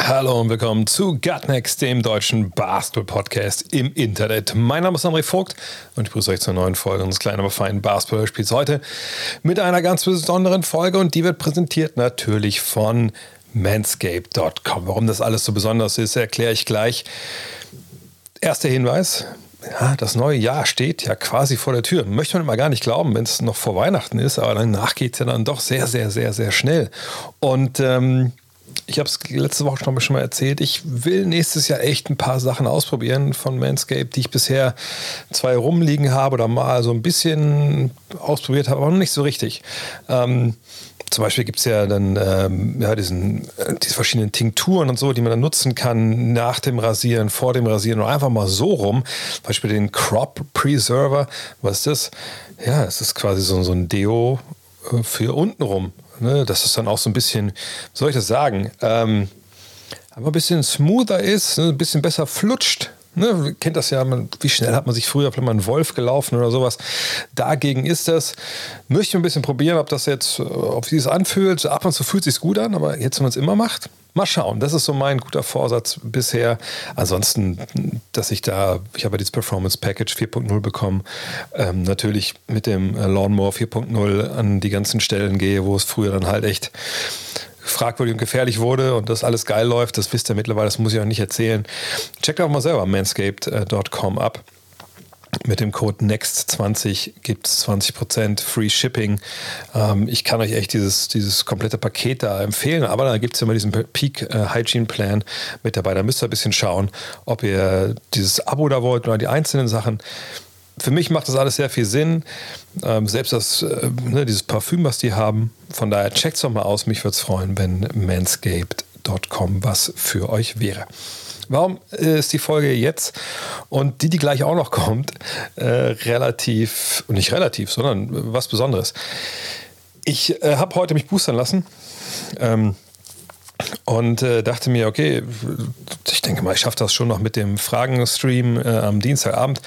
Hallo und willkommen zu Gutnext, dem deutschen Basketball-Podcast im Internet. Mein Name ist André Vogt und ich begrüße euch zur neuen Folge unseres kleinen, aber feinen Basketball-Spiels heute mit einer ganz besonderen Folge und die wird präsentiert natürlich von manscape.com. Warum das alles so besonders ist, erkläre ich gleich. Erster Hinweis, ja, das neue Jahr steht ja quasi vor der Tür. Möchte man immer gar nicht glauben, wenn es noch vor Weihnachten ist, aber danach geht es ja dann doch sehr, sehr, sehr, sehr schnell. Und ähm, ich habe es letzte Woche schon mal erzählt, ich will nächstes Jahr echt ein paar Sachen ausprobieren von Manscaped, die ich bisher zwei rumliegen habe oder mal so ein bisschen ausprobiert habe, aber noch nicht so richtig. Ähm, zum Beispiel gibt es ja dann ähm, ja, diesen, äh, diese verschiedenen Tinkturen und so, die man dann nutzen kann nach dem Rasieren, vor dem Rasieren oder einfach mal so rum. Zum Beispiel den Crop Preserver. Was ist das? Ja, es ist quasi so, so ein Deo äh, für unten rum. Ne? Dass es dann auch so ein bisschen, wie soll ich das sagen, ähm, aber ein bisschen smoother ist, ne? ein bisschen besser flutscht. Ne, kennt das ja, man, wie schnell hat man sich früher vielleicht mal einen Wolf gelaufen oder sowas. Dagegen ist das. Möchte ich ein bisschen probieren, ob das jetzt, ob sich das anfühlt. Ab und zu fühlt es sich gut an, aber jetzt, wenn man es immer macht, mal schauen. Das ist so mein guter Vorsatz bisher. Ansonsten, dass ich da, ich habe dieses Performance Package 4.0 bekommen, ähm, natürlich mit dem Lawnmower 4.0 an die ganzen Stellen gehe, wo es früher dann halt echt fragwürdig und gefährlich wurde und das alles geil läuft, das wisst ihr mittlerweile, das muss ich auch nicht erzählen. Checkt auch mal selber manscaped.com ab. Mit dem Code NEXT20 gibt es 20% Free Shipping. Ähm, ich kann euch echt dieses, dieses komplette Paket da empfehlen, aber da gibt es immer diesen Peak äh, Hygiene Plan mit dabei. Da müsst ihr ein bisschen schauen, ob ihr dieses Abo da wollt oder die einzelnen Sachen für mich macht das alles sehr viel Sinn. Ähm, selbst das, äh, ne, dieses Parfüm, was die haben. Von daher checkt es doch mal aus. Mich würde es freuen, wenn manscaped.com was für euch wäre. Warum ist die Folge jetzt und die, die gleich auch noch kommt, äh, relativ, nicht relativ, sondern was Besonderes? Ich äh, habe heute mich boostern lassen. Ähm, und äh, dachte mir, okay, ich denke mal, ich schaffe das schon noch mit dem Fragenstream äh, am Dienstagabend.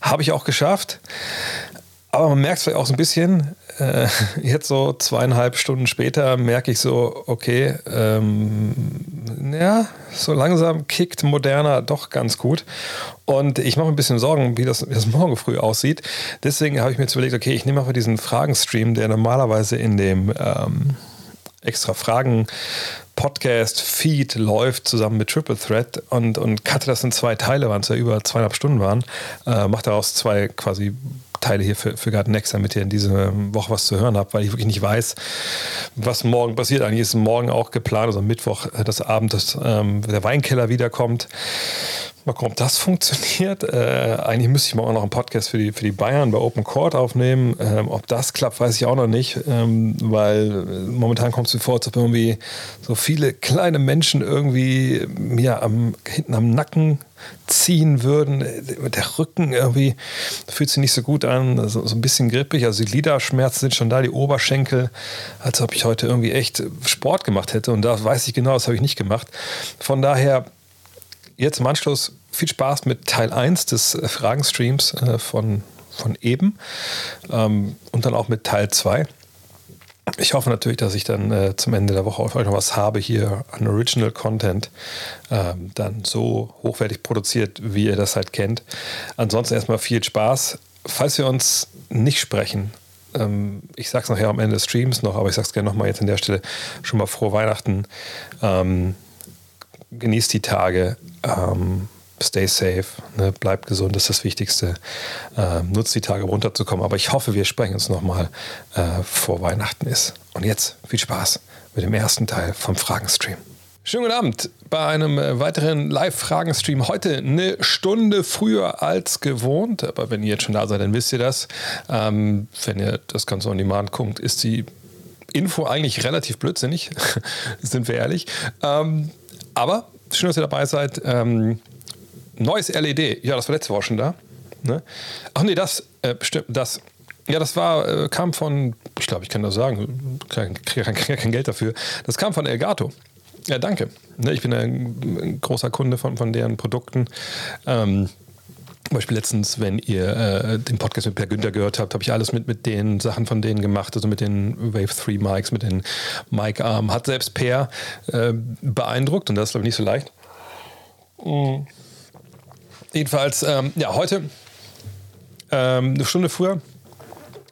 Habe ich auch geschafft. Aber man merkt es vielleicht auch so ein bisschen, äh, jetzt so zweieinhalb Stunden später merke ich so, okay, ähm, ja, so langsam kickt Moderna doch ganz gut. Und ich mache mir ein bisschen Sorgen, wie das, wie das morgen früh aussieht. Deswegen habe ich mir jetzt überlegt, okay, ich nehme einfach diesen Fragenstream, der normalerweise in dem ähm, extra Fragen Podcast Feed läuft zusammen mit Triple Threat und, und cutte das in zwei Teile, waren es ja über zweieinhalb Stunden waren, äh, macht daraus zwei quasi Teile hier für, für Garden Next, damit ihr in dieser Woche was zu hören habt, weil ich wirklich nicht weiß, was morgen passiert. Eigentlich ist morgen auch geplant, also Mittwoch, äh, das Abend, dass ähm, der Weinkeller wiederkommt. Mal gucken, ob das funktioniert. Äh, eigentlich müsste ich morgen noch einen Podcast für die, für die Bayern bei Open Court aufnehmen. Ähm, ob das klappt, weiß ich auch noch nicht, ähm, weil äh, momentan kommt es mir vor, als ob irgendwie so viele kleine Menschen irgendwie mir am, hinten am Nacken ziehen würden. Der Rücken irgendwie fühlt sich nicht so gut an, so, so ein bisschen grippig. Also die Gliederschmerzen sind schon da, die Oberschenkel, als ob ich heute irgendwie echt Sport gemacht hätte. Und da weiß ich genau, das habe ich nicht gemacht. Von daher jetzt im Anschluss viel Spaß mit Teil 1 des äh, Fragenstreams äh, von, von eben ähm, und dann auch mit Teil 2. Ich hoffe natürlich, dass ich dann äh, zum Ende der Woche auf euch noch was habe hier an Original Content, ähm, dann so hochwertig produziert, wie ihr das halt kennt. Ansonsten erstmal viel Spaß. Falls wir uns nicht sprechen, ähm, ich sage es nachher am Ende des Streams noch, aber ich sage es gerne nochmal jetzt an der Stelle schon mal frohe Weihnachten. Ähm, genießt die Tage. Ähm, stay safe, ne, bleibt gesund, das ist das Wichtigste. Äh, nutzt die Tage, runterzukommen. Aber ich hoffe, wir sprechen uns nochmal äh, vor Weihnachten ist. Und jetzt viel Spaß mit dem ersten Teil vom Fragenstream. Schönen guten Abend bei einem äh, weiteren Live-Fragen-Stream. Heute eine Stunde früher als gewohnt, aber wenn ihr jetzt schon da seid, dann wisst ihr das. Ähm, wenn ihr das Ganze on Demand guckt, ist die Info eigentlich relativ blödsinnig, sind wir ehrlich. Ähm, aber schön, dass ihr dabei seid. Ähm, neues LED. Ja, das war letzte Woche schon da. Ne? Ach nee, das, äh, bestimmt, das. Ja, das war, äh, kam von, ich glaube, ich kann das sagen, kriege kein, kein Geld dafür. Das kam von Elgato. Ja, danke. Ne, ich bin ein großer Kunde von, von deren Produkten. Ähm, zum Beispiel letztens, wenn ihr äh, den Podcast mit Per Günther gehört habt, habe ich alles mit, mit den Sachen von denen gemacht, also mit den Wave 3 Mics, mit den Mic Arm. Hat selbst Per äh, beeindruckt und das ist, glaube ich, nicht so leicht. Mhm. Jedenfalls, ähm, ja, heute ähm, eine Stunde früher,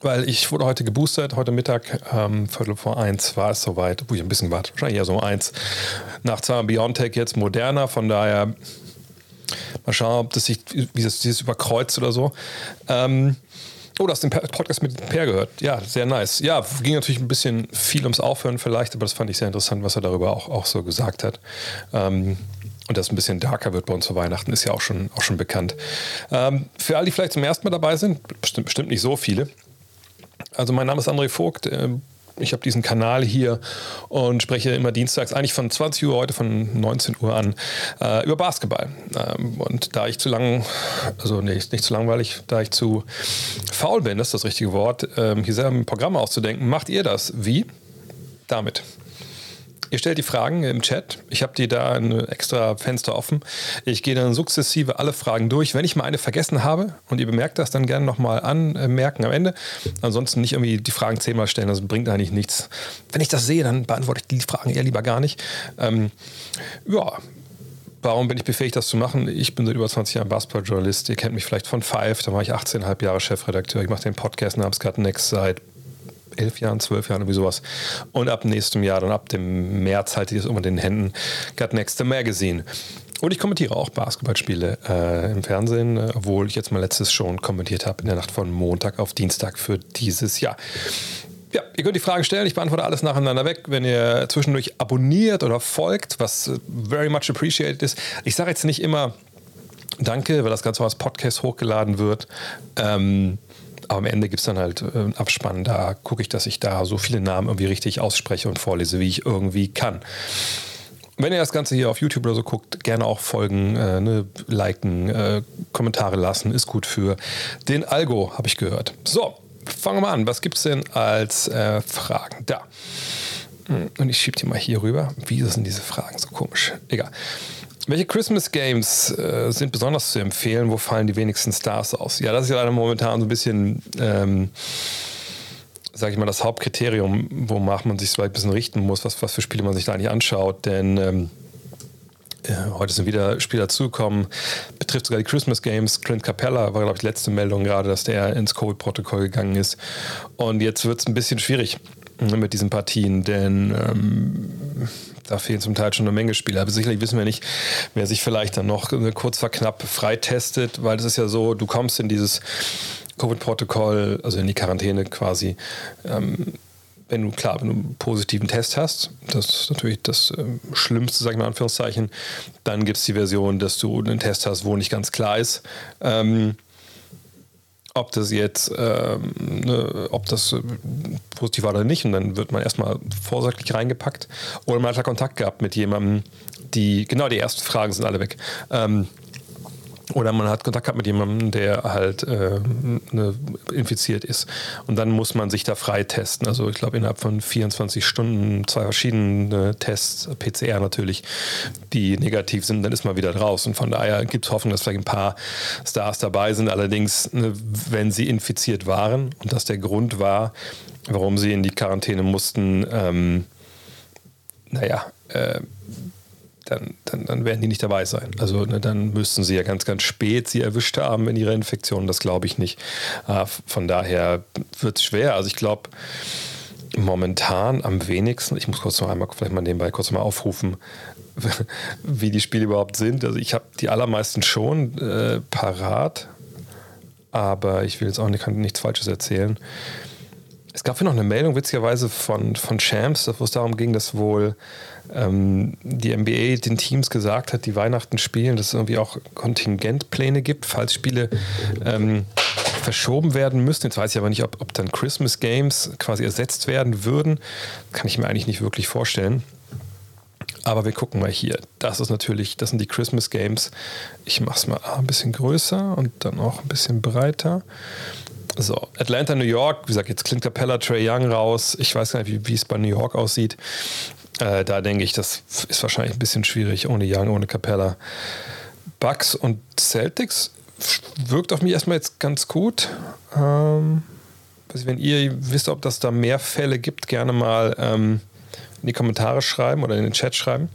weil ich wurde heute geboostert, heute Mittag, ähm, Viertel vor eins war es soweit, wo ich ein bisschen warte, wahrscheinlich eher so eins. Nach zwar BioNTech jetzt moderner, von daher mal schauen, ob das sich, wie das dieses überkreuzt oder so. Ähm, Oh, du hast den Podcast mit Per gehört. Ja, sehr nice. Ja, ging natürlich ein bisschen viel ums Aufhören vielleicht, aber das fand ich sehr interessant, was er darüber auch, auch so gesagt hat. Ähm, und dass es ein bisschen darker wird bei uns zu Weihnachten, ist ja auch schon, auch schon bekannt. Ähm, für alle, die vielleicht zum ersten Mal dabei sind, bestimmt, bestimmt nicht so viele. Also mein Name ist André Vogt. Äh, ich habe diesen Kanal hier und spreche immer dienstags, eigentlich von 20 Uhr heute, von 19 Uhr an, äh, über Basketball. Ähm, und da ich zu lang, also nee, nicht zu langweilig, da ich zu faul bin, das ist das richtige Wort, ähm, hier selber ein Programm auszudenken, macht ihr das. Wie? Damit. Ihr stellt die Fragen im Chat. Ich habe dir da ein extra Fenster offen. Ich gehe dann sukzessive alle Fragen durch. Wenn ich mal eine vergessen habe und ihr bemerkt das, dann gerne nochmal anmerken am Ende. Ansonsten nicht irgendwie die Fragen zehnmal stellen, das bringt eigentlich nichts. Wenn ich das sehe, dann beantworte ich die Fragen eher lieber gar nicht. Ähm, ja, Warum bin ich befähigt, das zu machen? Ich bin seit über 20 Jahren Basketball-Journalist. Ihr kennt mich vielleicht von Five, da war ich 18,5 Jahre Chefredakteur. Ich mache den Podcast namens Next seit elf Jahren, zwölf Jahren, irgendwie sowas. Und ab nächstem Jahr, dann ab dem März halte ich das immer in den Händen, Got Next Magazine. Und ich kommentiere auch Basketballspiele äh, im Fernsehen, obwohl ich jetzt mal letztes schon kommentiert habe in der Nacht von Montag auf Dienstag für dieses Jahr. Ja, ihr könnt die Fragen stellen, ich beantworte alles nacheinander weg. Wenn ihr zwischendurch abonniert oder folgt, was äh, very much appreciated ist. Ich sage jetzt nicht immer Danke, weil das Ganze als Podcast hochgeladen wird. Ähm, aber am Ende gibt es dann halt einen Abspann. Da gucke ich, dass ich da so viele Namen irgendwie richtig ausspreche und vorlese, wie ich irgendwie kann. Wenn ihr das Ganze hier auf YouTube oder so guckt, gerne auch folgen, äh, ne, liken, äh, Kommentare lassen, ist gut für den Algo, habe ich gehört. So, fangen wir mal an. Was gibt es denn als äh, Fragen? Da. Hm, und ich schiebe die mal hier rüber. Wieso sind diese Fragen so komisch? Egal. Welche Christmas Games äh, sind besonders zu empfehlen? Wo fallen die wenigsten Stars aus? Ja, das ist ja leider momentan so ein bisschen, ähm, sage ich mal, das Hauptkriterium, wonach man sich so ein bisschen richten muss, was, was für Spiele man sich da eigentlich anschaut. Denn ähm, äh, heute sind wieder Spieler zugekommen, betrifft sogar die Christmas Games. Clint Capella war, glaube ich, die letzte Meldung gerade, dass der ins Covid-Protokoll gegangen ist. Und jetzt wird es ein bisschen schwierig äh, mit diesen Partien, denn ähm, da fehlen zum Teil schon eine Menge Spieler. Aber sicherlich wissen wir nicht, wer sich vielleicht dann noch kurz vor knapp freitestet, weil es ist ja so, du kommst in dieses Covid-Protokoll, also in die Quarantäne quasi. Ähm, wenn du, klar, wenn du einen positiven Test hast, das ist natürlich das ähm, Schlimmste, sage ich mal Anführungszeichen, dann gibt es die Version, dass du einen Test hast, wo nicht ganz klar ist, ähm, ob das jetzt, ähm, ne, ob das positiv war oder nicht. Und dann wird man erstmal vorsorglich reingepackt. Oder man hat da Kontakt gehabt mit jemandem, die, genau, die ersten Fragen sind alle weg. Ähm, oder man hat Kontakt gehabt mit jemandem, der halt äh, ne, infiziert ist. Und dann muss man sich da freitesten. Also ich glaube innerhalb von 24 Stunden zwei verschiedene Tests, PCR natürlich, die negativ sind, dann ist man wieder raus. Und von daher gibt es Hoffnung, dass vielleicht ein paar Stars dabei sind. Allerdings, ne, wenn sie infiziert waren und das der Grund war, warum sie in die Quarantäne mussten, ähm, naja, äh, dann, dann, dann werden die nicht dabei sein. Also ne, dann müssten sie ja ganz, ganz spät sie erwischt haben in ihrer Infektion. Das glaube ich nicht. Äh, von daher wird es schwer. Also ich glaube, momentan am wenigsten, ich muss kurz noch einmal, vielleicht mal nebenbei kurz mal aufrufen, wie die Spiele überhaupt sind. Also ich habe die allermeisten schon äh, parat, aber ich will jetzt auch nicht, nichts Falsches erzählen. Es gab hier noch eine Meldung, witzigerweise, von, von Champs, wo es darum ging, dass wohl ähm, die NBA den Teams gesagt hat, die Weihnachten spielen, dass es irgendwie auch Kontingentpläne gibt, falls Spiele ähm, verschoben werden müssen. Jetzt weiß ich aber nicht, ob, ob dann Christmas Games quasi ersetzt werden würden. Kann ich mir eigentlich nicht wirklich vorstellen. Aber wir gucken mal hier. Das ist natürlich, das sind die Christmas Games. Ich mache es mal ein bisschen größer und dann auch ein bisschen breiter. So, Atlanta, New York, wie gesagt, jetzt klingt Capella Trey Young raus. Ich weiß gar nicht, wie es bei New York aussieht. Äh, da denke ich, das ist wahrscheinlich ein bisschen schwierig ohne Young, ohne Capella. Bucks und Celtics wirkt auf mich erstmal jetzt ganz gut. Ähm, wenn ihr wisst, ob das da mehr Fälle gibt, gerne mal ähm, in die Kommentare schreiben oder in den Chat schreiben.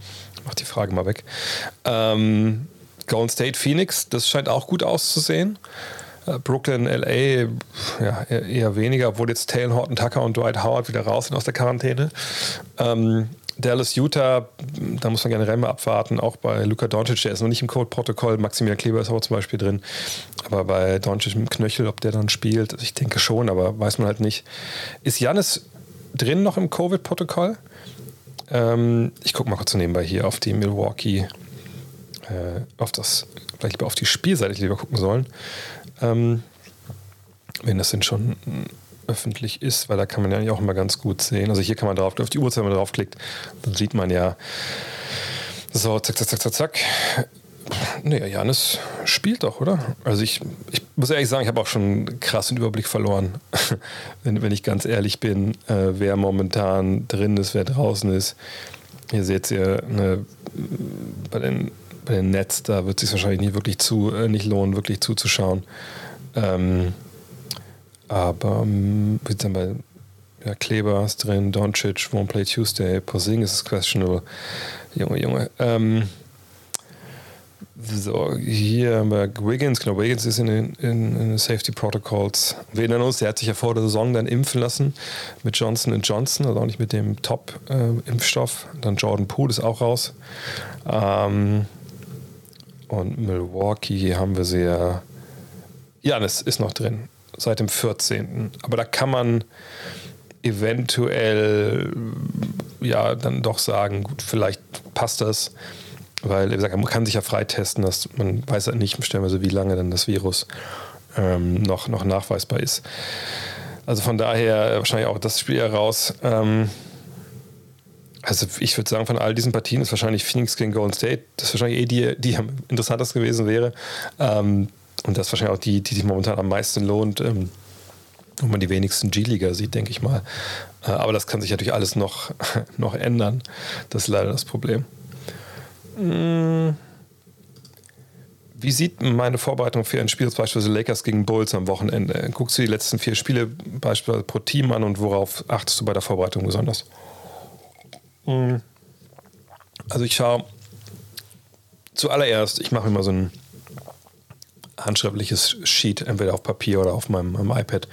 Mach die Frage mal weg. Ähm, Golden State Phoenix, das scheint auch gut auszusehen. Äh, Brooklyn, LA, ja, eher weniger, obwohl jetzt Taylor Horton Tucker und Dwight Howard wieder raus sind aus der Quarantäne. Ähm, Dallas, Utah, da muss man generell mal abwarten. Auch bei Luka Doncic, der ist noch nicht im Code-Protokoll. Maximilian Kleber ist auch zum Beispiel drin. Aber bei Doncic im Knöchel, ob der dann spielt, ich denke schon, aber weiß man halt nicht. Ist Janis drin noch im Covid-Protokoll? Ähm, ich gucke mal kurz nebenbei hier auf die Milwaukee, äh, auf das, vielleicht lieber auf die Spielseite lieber gucken sollen. Ähm, wenn das denn schon öffentlich ist, weil da kann man ja auch immer ganz gut sehen. Also hier kann man drauf, auf die Uhrzeit, wenn man draufklickt, dann sieht man ja so, zack, zack, zack, zack, zack. Nee, Janis spielt doch, oder? Also ich, ich muss ehrlich sagen, ich habe auch schon einen krassen Überblick verloren, wenn, wenn ich ganz ehrlich bin, äh, wer momentan drin ist, wer draußen ist. Ihr seht ihr ne, bei den, bei den Nets, da wird es sich wahrscheinlich nicht wirklich zu, äh, nicht lohnen, wirklich zuzuschauen. Ähm, aber wie dann bei ja, Kleber ist drin, Doncic, Won't Play Tuesday, Porzingis ist questionable. Junge, Junge. Ähm, so, hier haben wir Wiggins, genau, Wiggins ist in den, in, in Safety Protocols. Wir erinnern uns, der hat sich ja vor der Saison dann impfen lassen mit Johnson Johnson, also auch nicht mit dem Top-Impfstoff. Äh, dann Jordan Poole ist auch raus. Ähm, und Milwaukee haben wir sehr. Ja, das ist noch drin seit dem 14. Aber da kann man eventuell ja dann doch sagen, gut, vielleicht passt das, weil wie gesagt, man kann sich ja freitesten, dass man weiß ja nicht stellenweise, wie lange dann das Virus ähm, noch, noch nachweisbar ist. Also von daher wahrscheinlich auch das Spiel heraus. Ähm, also ich würde sagen, von all diesen Partien ist wahrscheinlich Phoenix gegen Golden State, das ist wahrscheinlich eh die, die am interessantesten gewesen wäre. Ähm, und das ist wahrscheinlich auch die, die sich momentan am meisten lohnt, ähm, wo man die wenigsten G-Liga sieht, denke ich mal. Äh, aber das kann sich natürlich alles noch, noch ändern. Das ist leider das Problem. Hm. Wie sieht meine Vorbereitung für ein Spiel, beispielsweise Lakers gegen Bulls am Wochenende? Guckst du die letzten vier Spiele beispielsweise pro Team an und worauf achtest du bei der Vorbereitung besonders? Hm. Also ich schaue zuallererst, ich mache immer so ein handschriftliches Sheet, entweder auf Papier oder auf meinem, meinem iPad,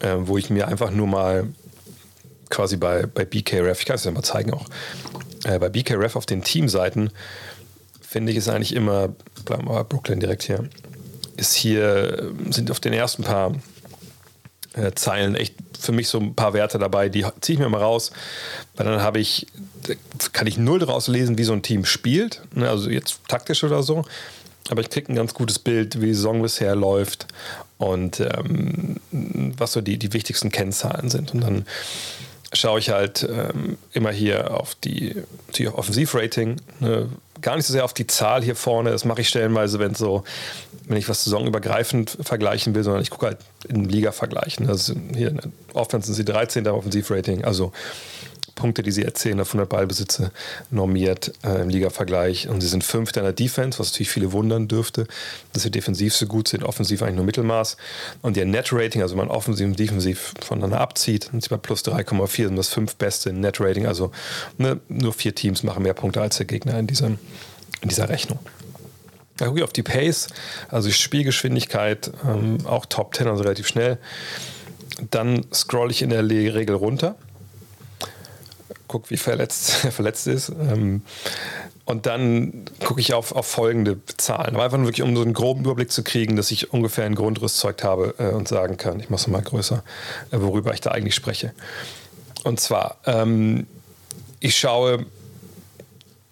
äh, wo ich mir einfach nur mal quasi bei, bei BKRF, ich kann es ja mal zeigen auch, äh, bei BKRF auf den Teamseiten finde ich es eigentlich immer, bleiben wir bei Brooklyn direkt hier, ist hier, sind auf den ersten paar äh, Zeilen echt für mich so ein paar Werte dabei, die ziehe ich mir mal raus, weil dann habe ich, kann ich null daraus lesen, wie so ein Team spielt, ne, also jetzt taktisch oder so, aber ich kriege ein ganz gutes Bild, wie die Saison bisher läuft und ähm, was so die, die wichtigsten Kennzahlen sind. Und dann schaue ich halt ähm, immer hier auf die, die Offensivrating. Ne? Gar nicht so sehr auf die Zahl hier vorne. Das mache ich stellenweise, wenn so, wenn ich was saisonübergreifend vergleichen will, sondern ich gucke halt in Liga-Vergleichen. Also hier in der Offense sind sie 13. Offensivrating. Also Punkte, die sie erzählen, auf 100 Ballbesitze normiert äh, im Liga-Vergleich. Und sie sind Fünfter in der Defense, was natürlich viele wundern dürfte, dass sie defensiv so gut sind, offensiv eigentlich nur Mittelmaß. Und ihr Net-Rating, also wenn man offensiv und defensiv voneinander abzieht, sind sie bei plus 3,4, sind das fünf beste Net-Rating. Also ne, nur vier Teams machen mehr Punkte als der Gegner in, diesem, in dieser Rechnung. Da gucke ich auf die Pace, also die Spielgeschwindigkeit, ähm, auch Top 10, also relativ schnell. Dann scroll ich in der Regel runter gucke, wie verletzt er verletzt ist. Ähm, und dann gucke ich auf, auf folgende Zahlen. Aber einfach nur wirklich, um so einen groben Überblick zu kriegen, dass ich ungefähr ein Grundrüstzeug habe äh, und sagen kann, ich mache es mal größer, äh, worüber ich da eigentlich spreche. Und zwar, ähm, ich schaue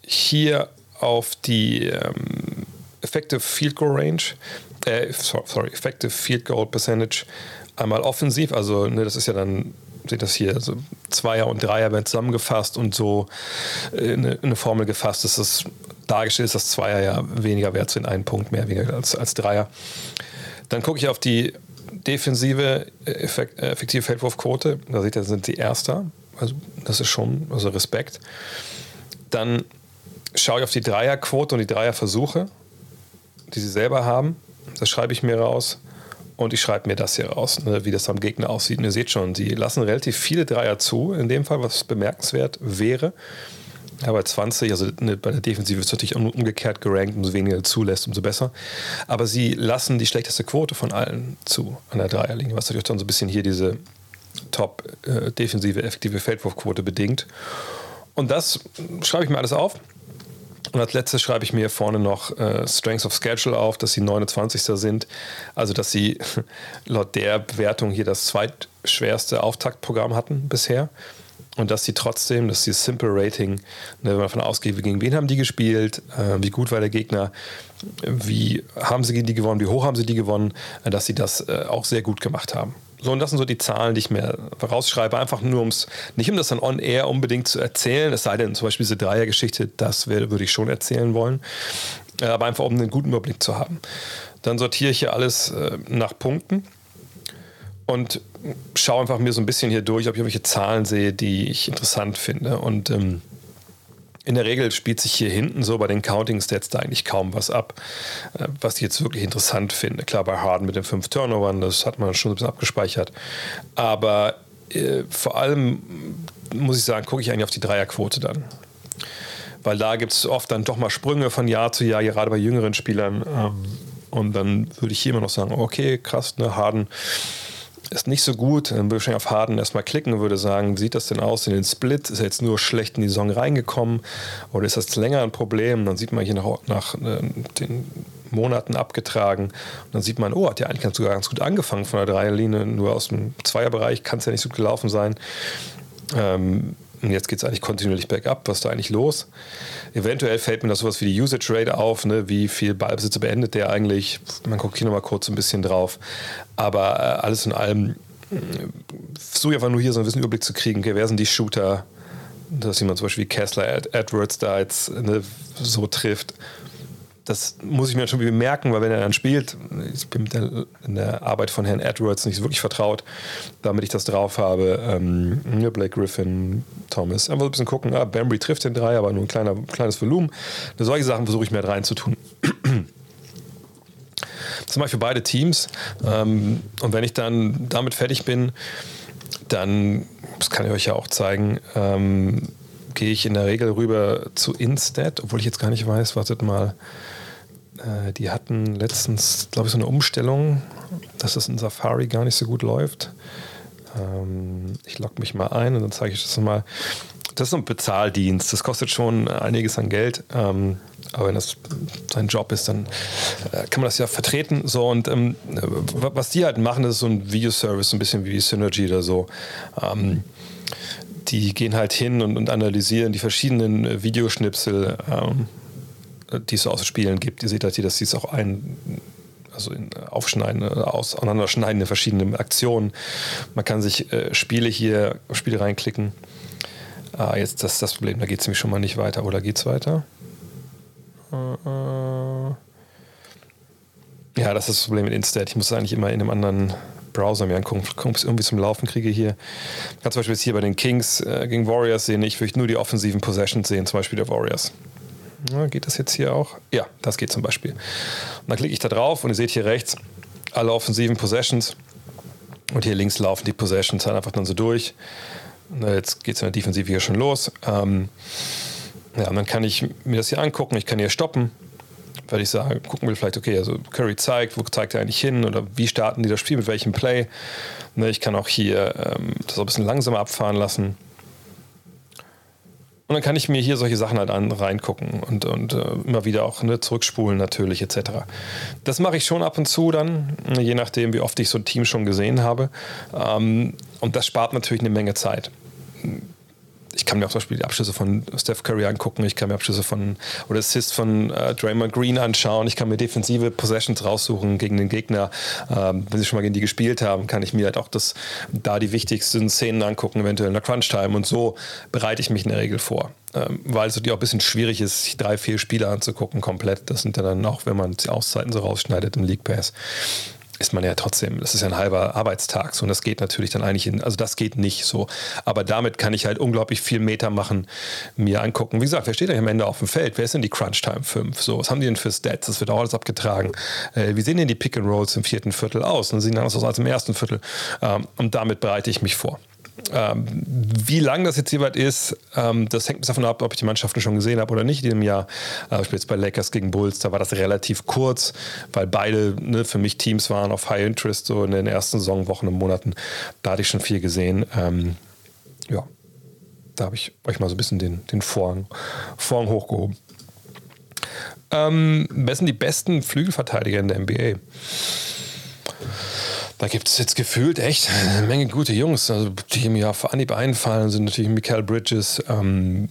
hier auf die ähm, Effective Field Goal Range, äh, sorry, Effective Field Goal Percentage einmal offensiv, also ne, das ist ja dann seht das hier, also Zweier und Dreier werden zusammengefasst und so in eine, Formel gefasst, dass das dargestellt ist, dass Zweier ja weniger wert sind, einen Punkt mehr weniger als, als Dreier. Dann gucke ich auf die defensive effekt, effektive Feldwurfquote, da seht ihr, sind sie Erster. Also das ist schon, also Respekt. Dann schaue ich auf die Dreierquote und die Dreierversuche, die sie selber haben. Das schreibe ich mir raus. Und ich schreibe mir das hier raus, ne, wie das am Gegner aussieht. Und ihr seht schon, die lassen relativ viele Dreier zu, in dem Fall, was bemerkenswert wäre. Aber 20, also ne, bei der Defensive ist es natürlich umgekehrt gerankt, umso weniger zulässt, umso besser. Aber sie lassen die schlechteste Quote von allen zu an der Dreierlinie, was natürlich dann so ein bisschen hier diese top-defensive, äh, effektive Feldwurfquote bedingt. Und das schreibe ich mir alles auf. Und als letztes schreibe ich mir vorne noch äh, Strengths of Schedule auf, dass sie 29. sind. Also, dass sie laut der Bewertung hier das zweitschwerste Auftaktprogramm hatten bisher. Und dass sie trotzdem, dass sie Simple Rating, ne, wenn man davon ausgeht, gegen wen haben die gespielt, äh, wie gut war der Gegner, wie haben sie gegen die gewonnen, wie hoch haben sie die gewonnen, äh, dass sie das äh, auch sehr gut gemacht haben. So, und das sind so die Zahlen, die ich mir rausschreibe, einfach nur ums, nicht um das dann on air unbedingt zu erzählen, es sei denn zum Beispiel diese Dreiergeschichte, das würde ich schon erzählen wollen, äh, aber einfach um einen guten Überblick zu haben. Dann sortiere ich hier alles äh, nach Punkten und schaue einfach mir so ein bisschen hier durch, ob ich irgendwelche Zahlen sehe, die ich interessant finde. Und ähm, in der Regel spielt sich hier hinten so bei den Counting Stats da eigentlich kaum was ab, äh, was ich jetzt wirklich interessant finde. Klar, bei Harden mit den fünf Turnovern, das hat man schon ein bisschen abgespeichert. Aber äh, vor allem muss ich sagen, gucke ich eigentlich auf die Dreierquote dann. Weil da gibt es oft dann doch mal Sprünge von Jahr zu Jahr, gerade bei jüngeren Spielern. Ähm, und dann würde ich hier immer noch sagen, okay, krass, ne, Harden ist nicht so gut. Dann würde ich auf Harden erstmal klicken und würde sagen, sieht das denn aus in den Split? Ist er jetzt nur schlecht in die Saison reingekommen oder ist das länger ein Problem? Dann sieht man hier nach, nach äh, den Monaten abgetragen und dann sieht man, oh, hat ja eigentlich sogar ganz gut angefangen von der Dreierlinie, nur aus dem Zweierbereich kann es ja nicht so gut gelaufen sein. Ähm, und jetzt geht es eigentlich kontinuierlich bergab. Was ist da eigentlich los? Eventuell fällt mir da sowas wie die Usage Rate auf, ne? wie viel Ballbesitze beendet der eigentlich. Man guckt hier nochmal kurz ein bisschen drauf. Aber äh, alles in allem versuche ich einfach nur hier so ein bisschen Überblick zu kriegen. Okay, wer sind die Shooter? Dass jemand zum Beispiel wie Kessler Edwards da jetzt ne, so trifft das muss ich mir schon merken, weil wenn er dann spielt, ich bin mit der, der, Arbeit von Herrn Edwards nicht wirklich vertraut, damit ich das drauf habe. Ähm, Blake Griffin, Thomas, einfach ein bisschen gucken, ah, Bambry trifft den drei, aber nur ein kleiner, kleines Volumen. Solche Sachen versuche ich mir halt reinzutun. Zum Beispiel beide Teams. Ähm, und wenn ich dann damit fertig bin, dann, das kann ich euch ja auch zeigen, ähm, gehe ich in der Regel rüber zu Instead, obwohl ich jetzt gar nicht weiß, wartet mal, äh, die hatten letztens, glaube ich, so eine Umstellung, dass das in Safari gar nicht so gut läuft. Ähm, ich logge mich mal ein und dann zeige ich das mal. Das ist ein Bezahldienst. Das kostet schon einiges an Geld. Ähm, aber wenn das sein Job ist, dann äh, kann man das ja vertreten. So und ähm, was die halt machen, ist so ein Videoservice, so ein bisschen wie Synergy oder so. Ähm, die gehen halt hin und, und analysieren die verschiedenen äh, Videoschnipsel ähm, die es so aus Spielen gibt. Ihr seht halt hier, dass sie es auch ein, also in, aufschneiden, äh, auseinanderschneiden in verschiedenen Aktionen. Man kann sich äh, Spiele hier, Spiele reinklicken. Ah, jetzt das das Problem, da geht es nämlich schon mal nicht weiter. Oder geht es weiter? Äh, äh. ja, das ist das Problem mit Instat. Ich muss es eigentlich immer in einem anderen Browser mir angucken, ob ich es irgendwie zum Laufen kriege hier. Ich kann zum Beispiel jetzt hier bei den Kings äh, gegen Warriors sehen. Ich möchte nur die offensiven Possessions sehen, zum Beispiel der Warriors. Ja, geht das jetzt hier auch? Ja, das geht zum Beispiel. Und dann klicke ich da drauf und ihr seht hier rechts alle offensiven Possessions. Und hier links laufen die Possessions halt einfach dann so durch. Jetzt geht es in der Defensive hier schon los. Ähm, ja, und dann kann ich mir das hier angucken. Ich kann hier stoppen, weil ich sage, gucken will vielleicht, okay, also Curry zeigt, wo zeigt er eigentlich hin oder wie starten die das Spiel, mit welchem Play. Ne, ich kann auch hier ähm, das ein bisschen langsamer abfahren lassen. Und dann kann ich mir hier solche Sachen halt an, reingucken und, und äh, immer wieder auch ne, zurückspulen natürlich etc. Das mache ich schon ab und zu dann, je nachdem, wie oft ich so ein Team schon gesehen habe. Ähm, und das spart natürlich eine Menge Zeit ich kann mir auch zum Beispiel die Abschlüsse von Steph Curry angucken, ich kann mir Abschlüsse von oder Assists von äh, Draymond Green anschauen, ich kann mir defensive Possessions raussuchen gegen den Gegner. Ähm, wenn sie schon mal gegen die gespielt haben, kann ich mir halt auch das, da die wichtigsten Szenen angucken, eventuell in der Crunch-Time und so bereite ich mich in der Regel vor. Ähm, weil es natürlich auch ein bisschen schwierig ist, sich drei, vier Spiele anzugucken komplett. Das sind ja dann auch, wenn man die Auszeiten so rausschneidet im League Pass. Ist man ja trotzdem, das ist ja ein halber Arbeitstag. So, und das geht natürlich dann eigentlich in, also das geht nicht so. Aber damit kann ich halt unglaublich viel Meter machen, mir angucken. Wie gesagt, wer steht eigentlich am Ende auf dem Feld? Wer ist denn die Crunch Time 5? So, was haben die denn für Stats? Das wird auch alles abgetragen. Äh, wie sehen denn die Pick and Rolls im vierten Viertel aus? Und sehen anders aus als im ersten Viertel. Ähm, und damit bereite ich mich vor. Ähm, wie lang das jetzt jeweils ist, ähm, das hängt davon ab, ob ich die Mannschaften schon gesehen habe oder nicht in diesem Jahr. Äh, ich bin jetzt bei Lakers gegen Bulls, da war das relativ kurz, weil beide ne, für mich Teams waren auf High Interest so in den ersten Saisonwochen und Monaten. Da hatte ich schon viel gesehen. Ähm, ja, da habe ich euch mal so ein bisschen den, den Vorhang, Vorhang hochgehoben. Ähm, wer sind die besten Flügelverteidiger in der NBA? Da gibt es jetzt gefühlt echt eine Menge gute Jungs, also, die mir auf Anhieb einfallen, sind natürlich Michael Bridges, ähm,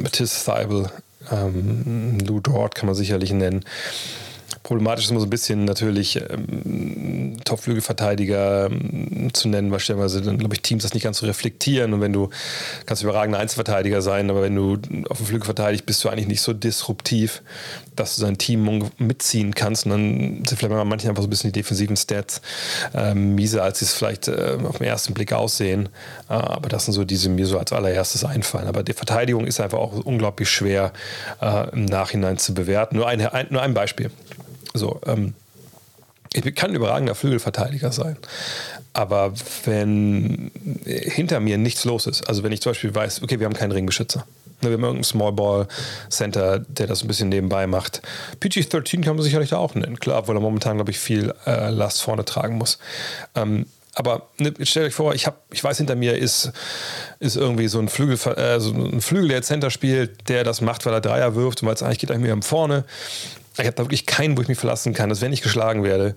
Matisse Thibel, ähm, Lou Dort kann man sicherlich nennen. Problematisch ist immer so ein bisschen natürlich ähm, Top-Flügelverteidiger ähm, zu nennen, weil stellenweise dann, glaube ich, Teams das nicht ganz so reflektieren. Und wenn du kannst überragender Einzelverteidiger sein, aber wenn du auf dem Flügel verteidigst, bist du eigentlich nicht so disruptiv, dass du dein Team mitziehen kannst. Und dann sind vielleicht bei manchen einfach so ein bisschen die defensiven Stats äh, miese, als sie es vielleicht äh, auf den ersten Blick aussehen. Äh, aber das sind so diese, die mir so als allererstes einfallen. Aber die Verteidigung ist einfach auch unglaublich schwer äh, im Nachhinein zu bewerten. Nur ein, ein, nur ein Beispiel. So, ähm, ich kann ein überragender Flügelverteidiger sein. Aber wenn hinter mir nichts los ist, also wenn ich zum Beispiel weiß, okay, wir haben keinen Ringbeschützer. Ne, wir haben irgendeinen Small Ball Center, der das ein bisschen nebenbei macht. PG-13 kann man sicherlich da auch nennen, klar, weil er momentan, glaube ich, viel äh, Last vorne tragen muss. Ähm, aber ne, stellt euch vor, ich, hab, ich weiß, hinter mir ist, ist irgendwie so ein Flügel, äh, so ein Flügel, der Center spielt, der das macht, weil er Dreier wirft und weil es eigentlich geht eigentlich mehr um vorne. Ich habe da wirklich keinen, wo ich mich verlassen kann, dass wenn ich geschlagen werde,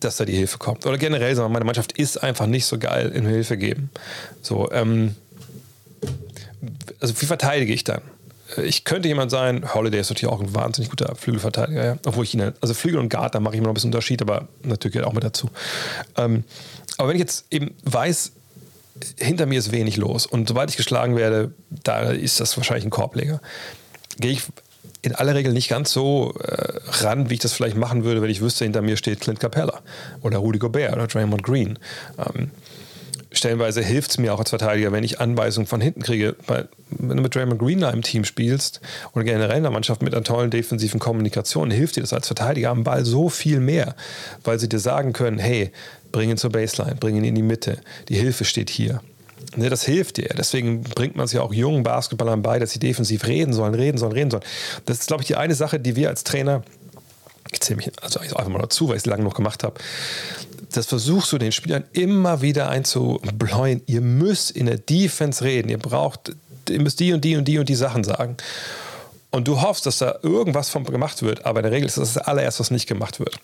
dass da die Hilfe kommt. Oder generell, meine Mannschaft ist einfach nicht so geil in Hilfe geben. So, ähm, also wie verteidige ich dann? Ich könnte jemand sein, Holiday ist natürlich auch ein wahnsinnig guter Flügelverteidiger, ja. obwohl ich ihn, also Flügel und Guard, da mache ich immer noch ein bisschen Unterschied, aber natürlich gehört auch mit dazu. Ähm, aber wenn ich jetzt eben weiß, hinter mir ist wenig los und sobald ich geschlagen werde, da ist das wahrscheinlich ein Korbleger, gehe ich in aller Regel nicht ganz so äh, ran, wie ich das vielleicht machen würde, wenn ich wüsste, hinter mir steht Clint Capella oder Rudy Gobert oder Draymond Green. Ähm, stellenweise hilft es mir auch als Verteidiger, wenn ich Anweisungen von hinten kriege. Weil, wenn du mit Draymond Green in einem Team spielst oder generell in der Mannschaft mit einer tollen defensiven Kommunikation, hilft dir das als Verteidiger am Ball so viel mehr, weil sie dir sagen können, hey, bring ihn zur Baseline, bring ihn in die Mitte, die Hilfe steht hier. Ne, das hilft dir. Deswegen bringt man es ja auch jungen Basketballern bei, dass sie defensiv reden sollen, reden sollen, reden sollen. Das ist, glaube ich, die eine Sache, die wir als Trainer, ich zähle mich also einfach mal dazu, weil ich es lange noch gemacht habe, das versuchst du den Spielern immer wieder einzubläuen. Ihr müsst in der Defense reden. Ihr braucht, ihr müsst die und die und die und die Sachen sagen. Und du hoffst, dass da irgendwas von gemacht wird, aber in der Regel ist das das allererste, was nicht gemacht wird.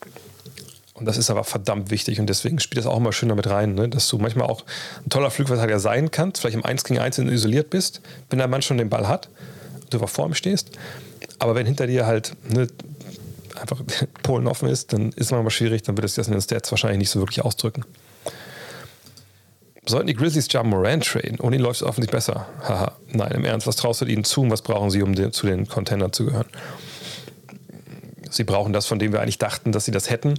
Und das ist aber verdammt wichtig und deswegen spielt das auch immer schön damit rein, ne? dass du manchmal auch ein toller Flugverteidiger sein kannst, vielleicht im 1 gegen 1 isoliert bist, wenn der Mann schon den Ball hat, du vor ihm stehst. Aber wenn hinter dir halt ne, einfach Polen offen ist, dann ist es manchmal schwierig, dann wird es das in den Stats wahrscheinlich nicht so wirklich ausdrücken. Sollten die Grizzlies John Moran traden? Ohne ihn läuft es offensichtlich besser. Haha, nein, im Ernst, was traust du ihnen zu und was brauchen sie, um zu den Contendern zu gehören? Sie brauchen das, von dem wir eigentlich dachten, dass sie das hätten,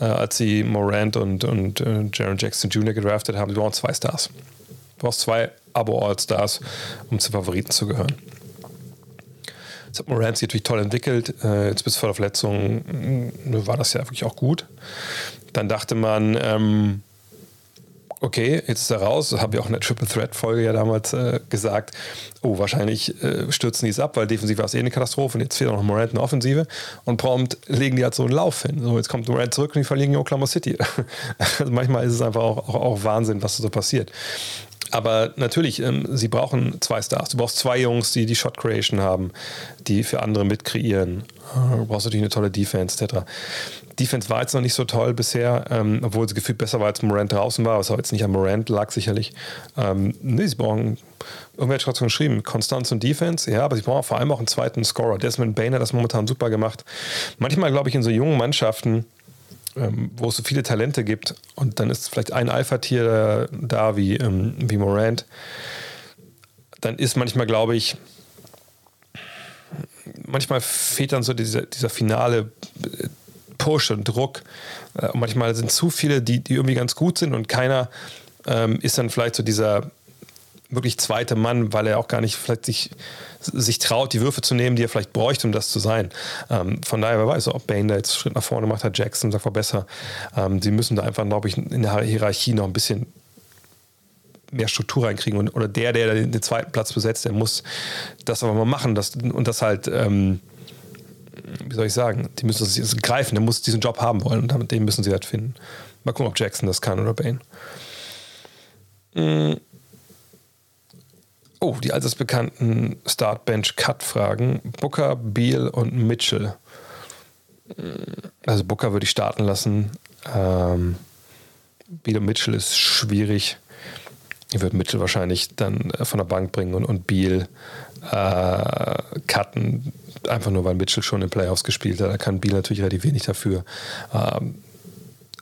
äh, als sie Morant und, und äh, Jaron Jackson Jr. gedraftet haben. Sie brauchen zwei Stars. Du brauchst zwei Abo-All-Stars, um zu Favoriten zu gehören. Jetzt hat Morant sich natürlich toll entwickelt. Äh, jetzt bis vor der Verletzung äh, war das ja wirklich auch gut. Dann dachte man, ähm, okay, jetzt ist er raus, habe ich auch in der Triple Threat Folge ja damals äh, gesagt, oh, wahrscheinlich äh, stürzen die es ab, weil defensiv war es eh eine Katastrophe und jetzt fehlt auch noch Morant eine Offensive und prompt legen die halt so einen Lauf hin. So, jetzt kommt Morant zurück und die verlieren in Oklahoma City. also manchmal ist es einfach auch, auch, auch Wahnsinn, was so passiert. Aber natürlich, ähm, sie brauchen zwei Stars. Du brauchst zwei Jungs, die die Shot Creation haben, die für andere mitkreieren. Du brauchst natürlich eine tolle Defense, etc. Defense war jetzt noch nicht so toll bisher, ähm, obwohl sie gefühlt besser war, als Morant draußen war, was aber jetzt nicht an Morant lag, sicherlich. Ähm, nee, sie brauchen, irgendwer hat schon geschrieben, Konstanz und Defense, ja, aber sie brauchen vor allem auch einen zweiten Scorer. Desmond Bain hat das momentan super gemacht. Manchmal, glaube ich, in so jungen Mannschaften, ähm, wo es so viele Talente gibt und dann ist vielleicht ein Alpha-Tier da, wie, ähm, wie Morant, dann ist manchmal, glaube ich, manchmal fehlt dann so dieser, dieser finale Push und Druck. Äh, und manchmal sind zu viele, die, die irgendwie ganz gut sind und keiner ähm, ist dann vielleicht so dieser wirklich zweite Mann, weil er auch gar nicht vielleicht sich, sich traut, die Würfe zu nehmen, die er vielleicht bräuchte, um das zu sein. Ähm, von daher, wer weiß, ob Bane da jetzt einen Schritt nach vorne macht, hat Jackson sagt, war besser. Ähm, sie müssen da einfach, glaube ich, in der Hierarchie noch ein bisschen mehr Struktur reinkriegen. Und, oder der, der den, zweiten Platz besetzt, der muss das aber mal machen. Das, und das halt, ähm, wie soll ich sagen, die müssen das greifen, der muss diesen Job haben wollen und damit, den müssen sie halt finden. Mal gucken, ob Jackson das kann oder Bane. Mhm. Oh, die allseits bekannten Start-Bench-Cut-Fragen. Booker, Beal und Mitchell. Also Booker würde ich starten lassen. Ähm, Beal und Mitchell ist schwierig. Ich würde Mitchell wahrscheinlich dann äh, von der Bank bringen und, und Beal äh, cutten. Einfach nur, weil Mitchell schon in Playoffs gespielt hat. Da kann Beal natürlich relativ wenig dafür. Ähm,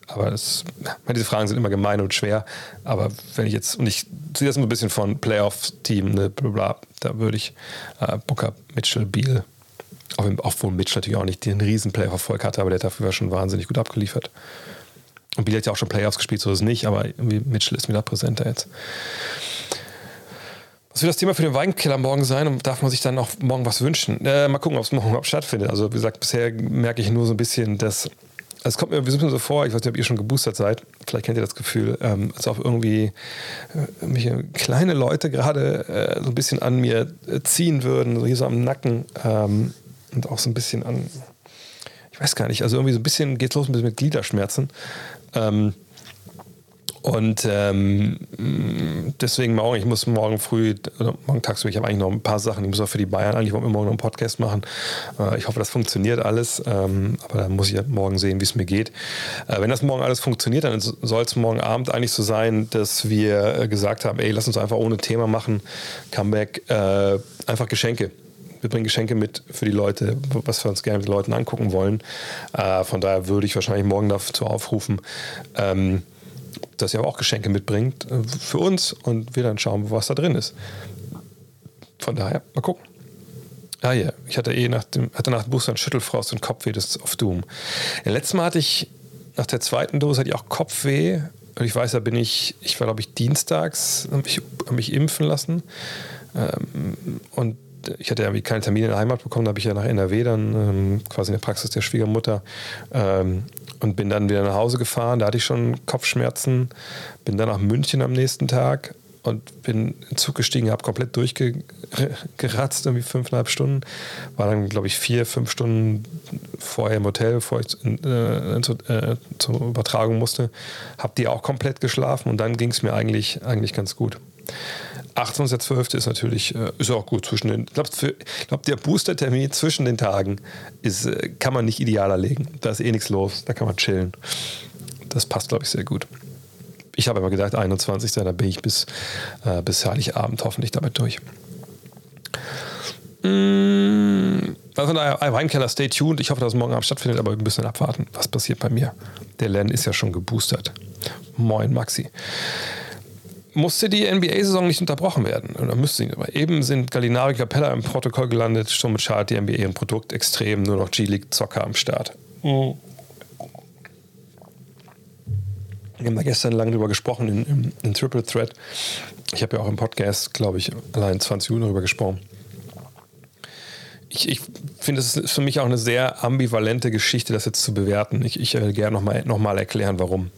aber das, diese Fragen sind immer gemein und schwer. Aber wenn ich jetzt, und ich sehe das immer ein bisschen von Playoff-Team, ne, bla, da würde ich äh, Booker, Mitchell, Beal, obwohl Mitchell natürlich auch nicht den riesen Playoff-Erfolg hatte, aber der hat dafür schon wahnsinnig gut abgeliefert. Und Beal hat ja auch schon Playoffs gespielt, so ist es nicht, aber Mitchell ist wieder präsenter jetzt. Was wird das Thema für den Weinkiller morgen sein und darf man sich dann auch morgen was wünschen? Äh, mal gucken, ob es morgen überhaupt stattfindet. Also, wie gesagt, bisher merke ich nur so ein bisschen, dass es kommt mir, sind mir so vor, ich weiß nicht, ob ihr schon geboostert seid, vielleicht kennt ihr das Gefühl, ähm, als ob irgendwie äh, kleine Leute gerade äh, so ein bisschen an mir äh, ziehen würden, so hier so am Nacken ähm, und auch so ein bisschen an, ich weiß gar nicht, also irgendwie so ein bisschen geht es los mit Gliederschmerzen. Ähm, und ähm, deswegen morgen, ich muss morgen früh, morgen tagsüber, ich habe eigentlich noch ein paar Sachen, ich muss auch für die Bayern, eigentlich wollen wir morgen noch einen Podcast machen. Äh, ich hoffe, das funktioniert alles, ähm, aber da muss ich ja morgen sehen, wie es mir geht. Äh, wenn das morgen alles funktioniert, dann soll es morgen Abend eigentlich so sein, dass wir äh, gesagt haben, ey, lass uns einfach ohne Thema machen, Comeback, äh, einfach Geschenke wir bringen Geschenke mit für die Leute, was wir uns gerne mit den Leuten angucken wollen. Äh, von daher würde ich wahrscheinlich morgen dazu aufrufen, ähm, dass ihr aber auch Geschenke mitbringt äh, für uns und wir dann schauen, was da drin ist. Von daher, mal gucken. Ah ja, ich hatte eh nach dem, hatte nach dem Booster einen Schüttelfrost und Kopfweh, das ist auf Doom. Ja, letztes Mal hatte ich, nach der zweiten Dose hatte ich auch Kopfweh. Und ich weiß, da bin ich, ich war glaube ich dienstags, habe mich, hab mich impfen lassen. Ähm, und ich hatte ja keinen Termin in der Heimat bekommen, da habe ich ja nach NRW dann ähm, quasi in der Praxis der Schwiegermutter ähm, und bin dann wieder nach Hause gefahren. Da hatte ich schon Kopfschmerzen, bin dann nach München am nächsten Tag und bin in den Zug gestiegen, habe komplett durchgeratzt, irgendwie fünfeinhalb Stunden. War dann, glaube ich, vier, fünf Stunden vorher im Hotel, bevor ich äh, zu, äh, zur Übertragung musste. Habe die auch komplett geschlafen und dann ging es mir eigentlich, eigentlich ganz gut. 28.12. ist natürlich äh, ist auch gut zwischen den. Ich glaube, glaub, der Booster-Termin zwischen den Tagen ist, äh, kann man nicht idealer legen. Da ist eh nichts los, da kann man chillen. Das passt, glaube ich, sehr gut. Ich habe aber gedacht, 21. Da bin ich bis, äh, bis Heiligabend hoffentlich damit durch. Mmh. Also daher, Weinkeller, stay tuned. Ich hoffe, dass es morgen Abend stattfindet, aber wir müssen abwarten, was passiert bei mir. Der Len ist ja schon geboostert. Moin, Maxi musste die NBA-Saison nicht unterbrochen werden. Oder müsste sie. Aber eben sind Gallinari Capella im Protokoll gelandet. Somit schadet die NBA ein Produkt extrem. Nur noch G-League-Zocker am Start. Mhm. Wir haben da gestern lange drüber gesprochen in, in, in Triple Threat. Ich habe ja auch im Podcast, glaube ich, allein 20 Minuten darüber gesprochen. Ich, ich finde, es ist für mich auch eine sehr ambivalente Geschichte, das jetzt zu bewerten. Ich, ich will gerne nochmal noch mal erklären, warum.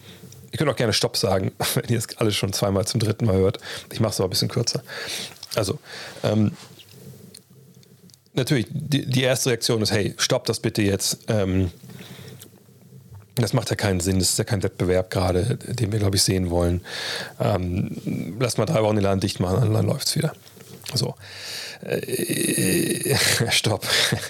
Ihr könnt auch gerne Stopp sagen, wenn ihr das alles schon zweimal zum dritten Mal hört. Ich mache es aber ein bisschen kürzer. Also, ähm, natürlich, die, die, erste Reaktion ist, hey, stopp das bitte jetzt. Ähm, das macht ja keinen Sinn, das ist ja kein Wettbewerb gerade, den wir, glaube ich, sehen wollen. Ähm, lass mal drei Wochen den Laden dicht machen, dann läuft es wieder. So. Äh, stopp.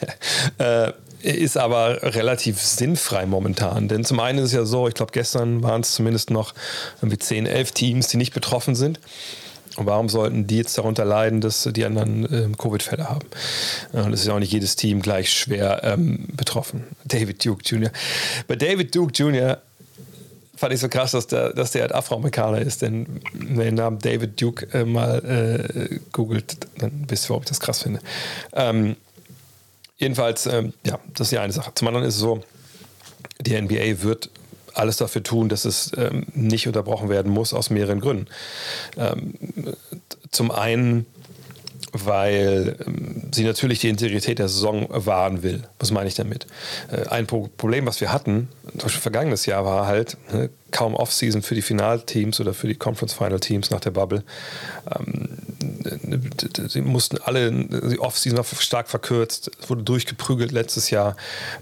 äh, ist aber relativ sinnfrei momentan. Denn zum einen ist es ja so, ich glaube, gestern waren es zumindest noch irgendwie 10, 11 Teams, die nicht betroffen sind. Und warum sollten die jetzt darunter leiden, dass die anderen äh, Covid-Fälle haben? Und es ist ja auch nicht jedes Team gleich schwer ähm, betroffen. David Duke Jr. Bei David Duke Jr. fand ich so krass, dass der, dass der halt Afroamerikaner ist. Denn wenn ihr den Namen David Duke äh, mal äh, googelt, dann wisst ihr, warum ich das krass finde. Ähm, Jedenfalls, ähm, ja, das ist die eine Sache. Zum anderen ist es so, die NBA wird alles dafür tun, dass es ähm, nicht unterbrochen werden muss, aus mehreren Gründen. Ähm, zum einen weil ähm, sie natürlich die Integrität der Saison wahren will. Was meine ich damit? Äh, ein Problem, was wir hatten, das vergangenes Jahr war halt ne, kaum Offseason für die Finalteams oder für die Conference Final Teams nach der Bubble. Ähm, sie mussten alle, die Offseason war stark verkürzt, wurde durchgeprügelt letztes Jahr.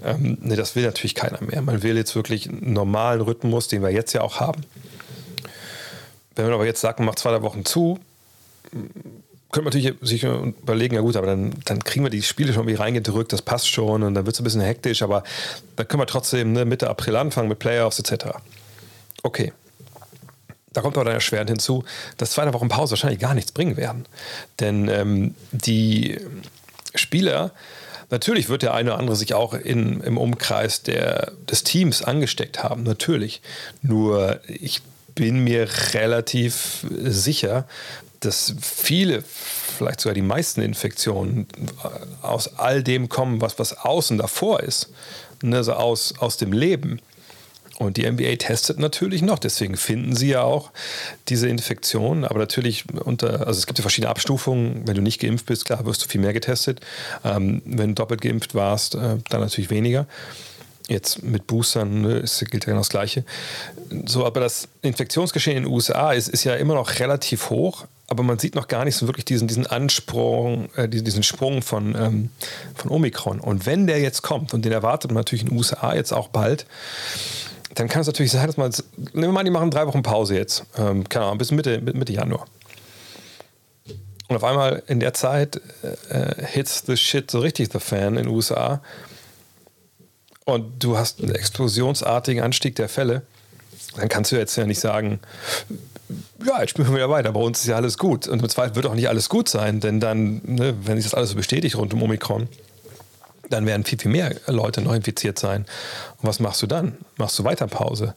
Ähm, ne, das will natürlich keiner mehr. Man will jetzt wirklich einen normalen Rhythmus, den wir jetzt ja auch haben. Wenn man aber jetzt sagt, man macht zwei, drei Wochen zu, könnte natürlich sich überlegen, ja gut, aber dann, dann kriegen wir die Spiele schon irgendwie reingedrückt, das passt schon und dann wird es ein bisschen hektisch, aber dann können wir trotzdem ne, Mitte April anfangen mit Playoffs etc. Okay. Da kommt aber dann erschwerend hinzu, dass zwei Wochen Pause wahrscheinlich gar nichts bringen werden. Denn ähm, die Spieler, natürlich wird der eine oder andere sich auch in, im Umkreis der, des Teams angesteckt haben, natürlich. Nur ich bin mir relativ sicher, dass viele, vielleicht sogar die meisten Infektionen aus all dem kommen, was, was außen davor ist, ne, also aus, aus dem Leben. Und die NBA testet natürlich noch, deswegen finden sie ja auch diese Infektionen. Aber natürlich unter, also es gibt ja verschiedene Abstufungen. Wenn du nicht geimpft bist, klar, wirst du viel mehr getestet. Ähm, wenn du doppelt geimpft warst, äh, dann natürlich weniger. Jetzt mit Boostern ne, ist, gilt ja genau das Gleiche. So, aber das Infektionsgeschehen in den USA ist, ist ja immer noch relativ hoch aber man sieht noch gar nicht so wirklich diesen, diesen Ansprung, äh, diesen Sprung von, ähm, von Omikron. Und wenn der jetzt kommt, und den erwartet man natürlich in den USA jetzt auch bald, dann kann es natürlich sein, dass man, nehmen wir mal, die machen drei Wochen Pause jetzt, ähm, keine Ahnung, bis Mitte, Mitte Januar. Und auf einmal in der Zeit äh, hits the shit so richtig the fan in den USA. Und du hast einen explosionsartigen Anstieg der Fälle. Dann kannst du jetzt ja nicht sagen, ja, jetzt spielen wir wieder weiter. Bei uns ist ja alles gut. Und im Zweifel wird auch nicht alles gut sein, denn dann, ne, wenn sich das alles so bestätigt rund um Omikron, dann werden viel, viel mehr Leute neu infiziert sein. Und was machst du dann? Machst du weiter Pause?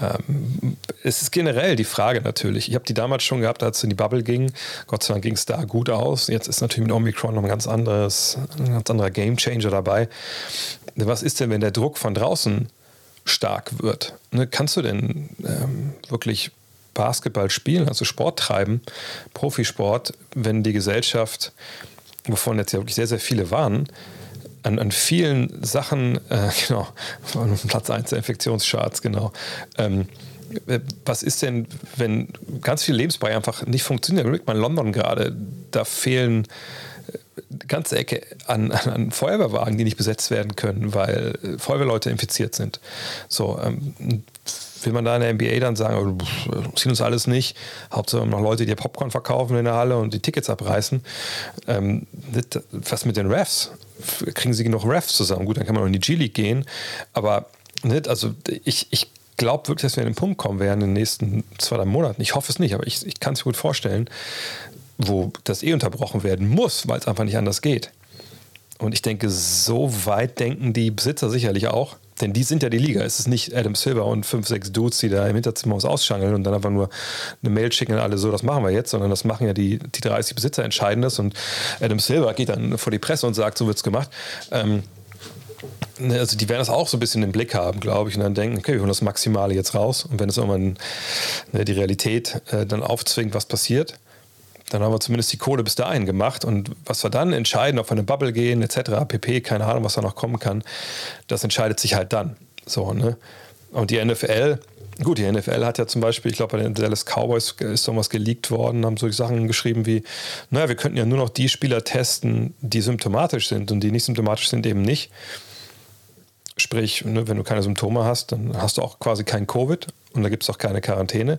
Ähm, es ist generell die Frage natürlich. Ich habe die damals schon gehabt, als es in die Bubble ging. Gott sei Dank ging es da gut aus. Jetzt ist natürlich mit Omikron noch ein ganz, anderes, ein ganz anderer Gamechanger dabei. Was ist denn, wenn der Druck von draußen stark wird? Ne, kannst du denn ähm, wirklich Basketball spielen, also Sport treiben, Profisport, wenn die Gesellschaft, wovon jetzt ja wirklich sehr, sehr viele waren, an, an vielen Sachen, äh, genau, Platz 1 der Infektionscharts, genau. Ähm, was ist denn, wenn ganz viele Lebensbereiche einfach nicht funktionieren? Überlegt mal London gerade, da fehlen äh, ganze Ecke an, an, Feuerwehrwagen, die nicht besetzt werden können, weil äh, Feuerwehrleute infiziert sind. So, ähm, will man da in der NBA dann sagen, oh, ziehen uns alles nicht, Hauptsache noch Leute, die Popcorn verkaufen in der Halle und die Tickets abreißen. Ähm, was mit den Refs? Kriegen sie genug Refs zusammen? Gut, dann kann man in die G-League gehen, aber also ich, ich glaube wirklich, dass wir an den Punkt kommen werden in den nächsten zwei, drei Monaten. Ich hoffe es nicht, aber ich, ich kann es mir gut vorstellen, wo das eh unterbrochen werden muss, weil es einfach nicht anders geht. Und ich denke, so weit denken die Besitzer sicherlich auch denn die sind ja die Liga. Es ist nicht Adam Silver und fünf, sechs Dudes, die da im Hinterzimmer was ausschangeln und dann einfach nur eine Mail schicken und alle so, das machen wir jetzt, sondern das machen ja die, die 30 Besitzer entscheiden das und Adam Silver geht dann vor die Presse und sagt, so wird es gemacht. Ähm, ne, also die werden das auch so ein bisschen im Blick haben, glaube ich, und dann denken, okay, wir holen das Maximale jetzt raus. Und wenn es irgendwann ne, die Realität äh, dann aufzwingt, was passiert, dann haben wir zumindest die Kohle bis dahin gemacht. Und was wir dann entscheiden, ob wir eine Bubble gehen, etc., pp., keine Ahnung, was da noch kommen kann, das entscheidet sich halt dann. So, ne? Und die NFL, gut, die NFL hat ja zum Beispiel, ich glaube, bei den Dallas Cowboys ist irgendwas geleakt worden, haben solche Sachen geschrieben wie, naja, wir könnten ja nur noch die Spieler testen, die symptomatisch sind und die nicht symptomatisch sind, eben nicht. Sprich, ne, wenn du keine Symptome hast, dann hast du auch quasi kein Covid und da gibt es auch keine Quarantäne.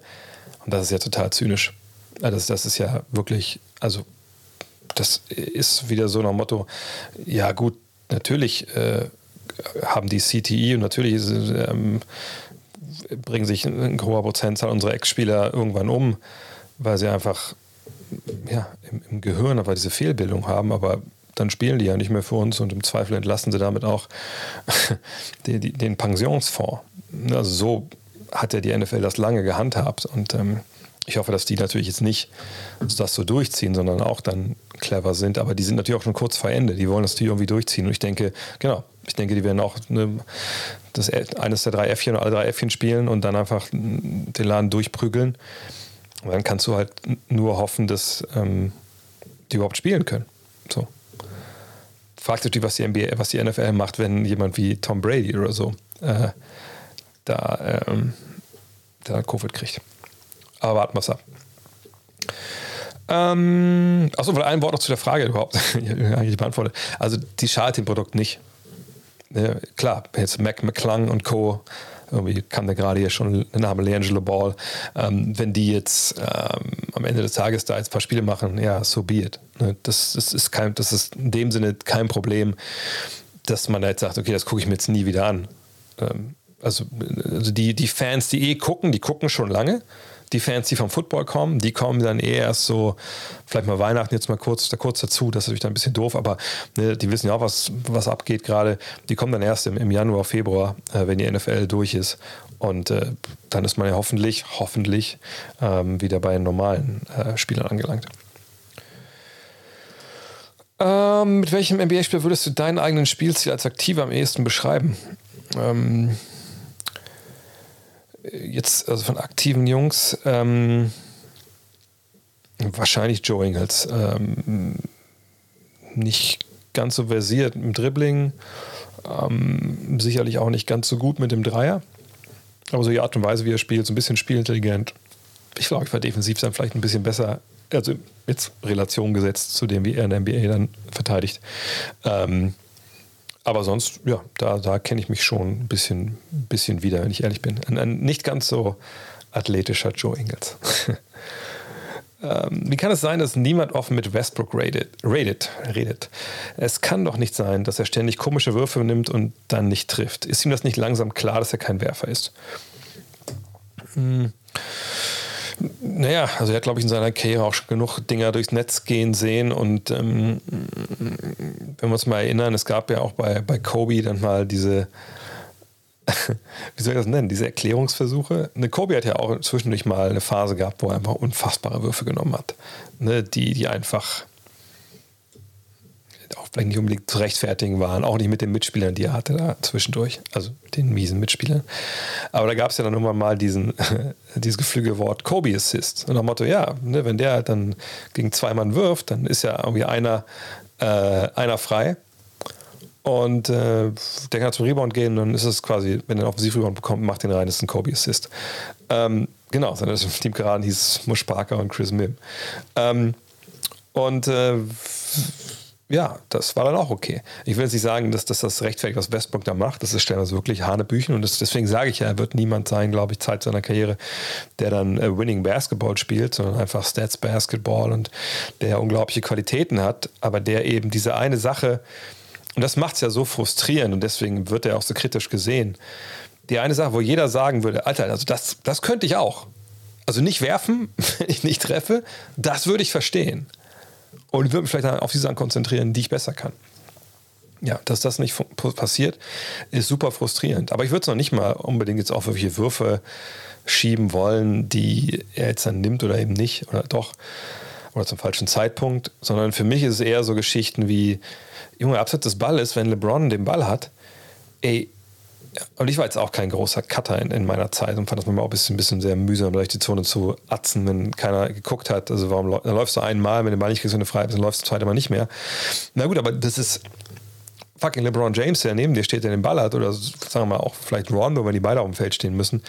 Und das ist ja total zynisch. Das, das ist ja wirklich, also das ist wieder so nach Motto, ja gut, natürlich äh, haben die CTI und natürlich ähm, bringen sich ein hoher Prozentzahl unserer Ex-Spieler irgendwann um, weil sie einfach ja, im, im Gehirn aber diese Fehlbildung haben, aber dann spielen die ja nicht mehr für uns und im Zweifel entlassen sie damit auch die, den Pensionsfonds. Also so hat ja die NFL das lange gehandhabt und ähm, ich hoffe, dass die natürlich jetzt nicht das so durchziehen, sondern auch dann clever sind. Aber die sind natürlich auch schon kurz vor Ende. Die wollen das natürlich irgendwie durchziehen. Und ich denke, genau, Ich denke, die werden auch eine, das, eines der drei Äffchen oder alle drei Äffchen spielen und dann einfach den Laden durchprügeln. Und dann kannst du halt nur hoffen, dass ähm, die überhaupt spielen können. So. Fragt sich, was die NBA, was die NFL macht, wenn jemand wie Tom Brady oder so äh, da, ähm, da Covid kriegt. Aber warten wir es ab. Ähm, achso, ein Wort noch zu der Frage überhaupt. eigentlich beantwortet. Also, die schadet dem Produkt nicht. Ja, klar, jetzt Mac McClung und Co. Irgendwie kam da gerade hier schon der Name Leangelo Ball. Ähm, wenn die jetzt ähm, am Ende des Tages da jetzt ein paar Spiele machen, ja, so be it. Ne? Das, das, ist kein, das ist in dem Sinne kein Problem, dass man da jetzt sagt, okay, das gucke ich mir jetzt nie wieder an. Ähm, also, also die, die Fans, die eh gucken, die gucken schon lange die Fans, die vom Football kommen, die kommen dann eher erst so, vielleicht mal Weihnachten jetzt mal kurz, da kurz dazu, das ist natürlich dann ein bisschen doof, aber ne, die wissen ja auch, was, was abgeht gerade. Die kommen dann erst im, im Januar, Februar, äh, wenn die NFL durch ist. Und äh, dann ist man ja hoffentlich, hoffentlich ähm, wieder bei normalen äh, Spielern angelangt. Ähm, mit welchem NBA-Spiel würdest du deinen eigenen Spielstil als aktiver am ehesten beschreiben? Ähm, jetzt, also von aktiven Jungs, ähm, wahrscheinlich Joe Ingles. Ähm, nicht ganz so versiert im Dribbling, ähm, sicherlich auch nicht ganz so gut mit dem Dreier. Aber so die Art und Weise, wie er spielt, so ein bisschen spielintelligent. Ich glaube, ich war defensiv dann vielleicht ein bisschen besser, also jetzt Relation gesetzt zu dem, wie er in der NBA dann verteidigt. Ähm, aber sonst, ja, da, da kenne ich mich schon ein bisschen, bisschen wieder, wenn ich ehrlich bin. Ein, ein nicht ganz so athletischer Joe Ingles. ähm, wie kann es sein, dass niemand offen mit Westbrook redet, redet, redet? Es kann doch nicht sein, dass er ständig komische Würfe nimmt und dann nicht trifft. Ist ihm das nicht langsam klar, dass er kein Werfer ist? Hm. Naja, also er hat, glaube ich, in seiner Karriere auch schon genug Dinger durchs Netz gehen sehen. Und ähm, wenn wir uns mal erinnern, es gab ja auch bei, bei Kobe dann mal diese, wie soll ich das nennen, diese Erklärungsversuche. Ne, Kobe hat ja auch zwischendurch mal eine Phase gehabt, wo er einfach unfassbare Würfe genommen hat. Ne, die, die einfach vielleicht nicht unbedingt zu rechtfertigen waren, auch nicht mit den Mitspielern, die er hatte da zwischendurch, also den miesen Mitspielern. Aber da gab es ja dann irgendwann mal diesen, dieses Geflügelwort Kobe Assist. Und nach Motto, ja, ne, wenn der dann gegen zwei Mann wirft, dann ist ja irgendwie einer, äh, einer frei. Und äh, der kann zum Rebound gehen, dann ist es quasi, wenn er einen Offensiv-Rebound bekommt, macht den rein, ist ein Kobe Assist. Ähm, genau, seine Teamkameraden hieß Mush Parker und Chris Mim. Ähm, und äh, ja, das war dann auch okay. Ich will jetzt nicht sagen, dass, dass das rechtfertigt, was Westbrook da macht. Das ist stellenweise wirklich Hanebüchen. Und das, deswegen sage ich ja, er wird niemand sein, glaube ich, Zeit seiner Karriere, der dann äh, Winning Basketball spielt, sondern einfach Stats Basketball und der unglaubliche Qualitäten hat, aber der eben diese eine Sache, und das macht es ja so frustrierend und deswegen wird er auch so kritisch gesehen. Die eine Sache, wo jeder sagen würde, Alter, also das, das könnte ich auch. Also nicht werfen, wenn ich nicht treffe, das würde ich verstehen. Und würde mich vielleicht auf die Sachen konzentrieren, die ich besser kann. Ja, dass das nicht passiert, ist super frustrierend. Aber ich würde es noch nicht mal unbedingt jetzt auf irgendwelche Würfe schieben wollen, die er jetzt dann nimmt oder eben nicht oder doch oder zum falschen Zeitpunkt, sondern für mich ist es eher so Geschichten wie, Junge, abseits des Balles, wenn LeBron den Ball hat, ey, und ich war jetzt auch kein großer Cutter in, in meiner Zeit und fand das manchmal auch ein bisschen, ein bisschen sehr mühsam, durch die Zone zu atzen, wenn keiner geguckt hat. Also warum dann läufst du einmal, wenn du Ball nicht kriegst, wenn du frei bist, dann läufst du zweite Mal nicht mehr. Na gut, aber das ist fucking LeBron James, der neben dir steht, der den Ball hat, oder sagen wir mal auch vielleicht Rondo, wenn die beide auf dem Feld stehen müssen,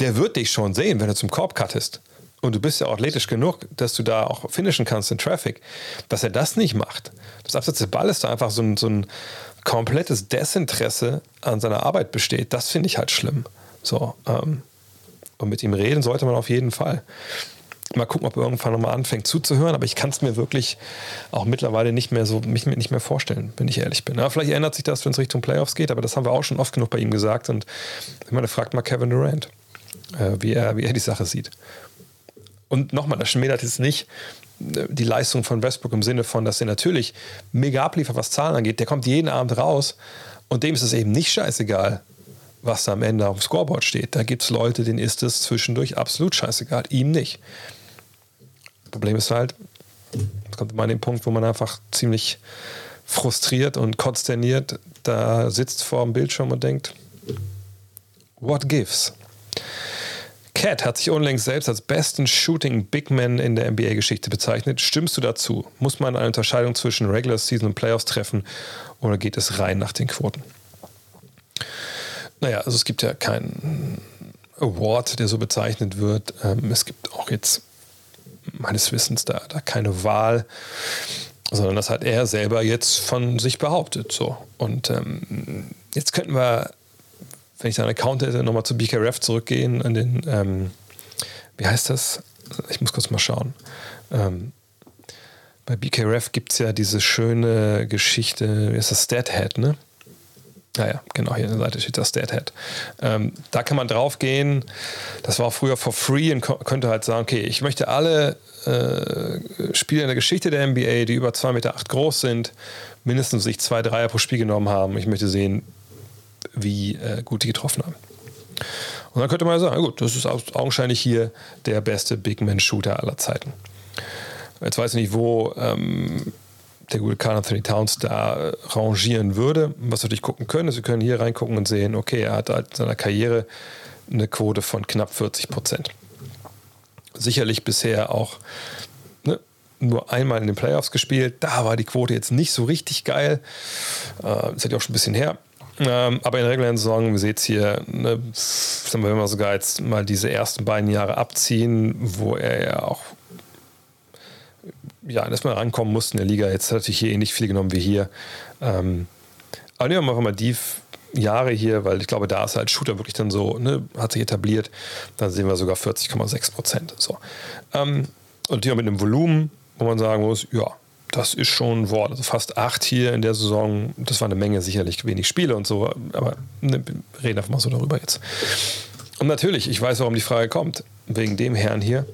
der wird dich schon sehen, wenn du zum Korb cuttest. Und du bist ja athletisch genug, dass du da auch finishen kannst in Traffic. Dass er das nicht macht. Das Absatz des Balles da einfach so ein, so ein komplettes Desinteresse an seiner Arbeit besteht, das finde ich halt schlimm. So, ähm, und mit ihm reden sollte man auf jeden Fall. Mal gucken, ob er irgendwann nochmal anfängt zuzuhören, aber ich kann es mir wirklich auch mittlerweile nicht mehr so mich nicht mehr vorstellen, wenn ich ehrlich bin. Ja, vielleicht ändert sich das, wenn es Richtung Playoffs geht, aber das haben wir auch schon oft genug bei ihm gesagt. Und ich meine, fragt mal Kevin Durant, äh, wie, er, wie er die Sache sieht. Und nochmal, das schmälert jetzt nicht die Leistung von Westbrook im Sinne von, dass er natürlich mega abliefert, was Zahlen angeht. Der kommt jeden Abend raus und dem ist es eben nicht scheißegal, was da am Ende auf dem Scoreboard steht. Da gibt es Leute, denen ist es zwischendurch absolut scheißegal, ihm nicht. Problem ist halt, es kommt immer an den Punkt, wo man einfach ziemlich frustriert und konsterniert da sitzt vor dem Bildschirm und denkt, what gives? Cat hat sich unlängst selbst als besten Shooting Big Man in der NBA-Geschichte bezeichnet. Stimmst du dazu? Muss man eine Unterscheidung zwischen Regular Season und Playoffs treffen oder geht es rein nach den Quoten? Naja, also es gibt ja keinen Award, der so bezeichnet wird. Ähm, es gibt auch jetzt meines Wissens da, da keine Wahl, sondern das hat er selber jetzt von sich behauptet. So. Und ähm, jetzt könnten wir wenn ich seinen Account hätte, nochmal zu BKRF zurückgehen, an den, ähm, wie heißt das? Ich muss kurz mal schauen. Ähm, bei BKRF gibt es ja diese schöne Geschichte, wie ist das Stathead, ne? Naja, genau, hier an der Seite steht das Stathead. Ähm, da kann man drauf gehen. Das war früher for free und könnte halt sagen, okay, ich möchte alle äh, Spieler in der Geschichte der NBA, die über 2,8 Meter groß sind, mindestens sich zwei Dreier pro Spiel genommen haben. Ich möchte sehen, wie äh, gut die getroffen haben. Und dann könnte man sagen, gut, das ist augenscheinlich hier der beste Big Man-Shooter aller Zeiten. Jetzt weiß ich nicht, wo ähm, der gute Carl Anthony Towns da rangieren würde. Was wir natürlich gucken können, ist, wir können hier reingucken und sehen, okay, er hat halt in seiner Karriere eine Quote von knapp 40 Prozent. Sicherlich bisher auch ne, nur einmal in den Playoffs gespielt. Da war die Quote jetzt nicht so richtig geil. Äh, das hat ja auch schon ein bisschen her. Ähm, aber in der regulären Saison, wir sehen es hier, ne, sagen wir mal sogar jetzt mal diese ersten beiden Jahre abziehen, wo er ja auch ja, erstmal rankommen musste in der Liga. Jetzt hat natürlich hier ähnlich viel genommen wie hier. Ähm, aber nehmen wir mal die Jahre hier, weil ich glaube, da ist halt Shooter wirklich dann so, ne, hat sich etabliert. Dann sehen wir sogar 40,6 Prozent. So. Ähm, und hier mit einem Volumen, wo man sagen muss, ja, das ist schon ein Wort. Also fast acht hier in der Saison. Das war eine Menge, sicherlich wenig Spiele und so. Aber ne, reden einfach mal so darüber jetzt. Und natürlich, ich weiß, warum die Frage kommt. Wegen dem Herrn hier,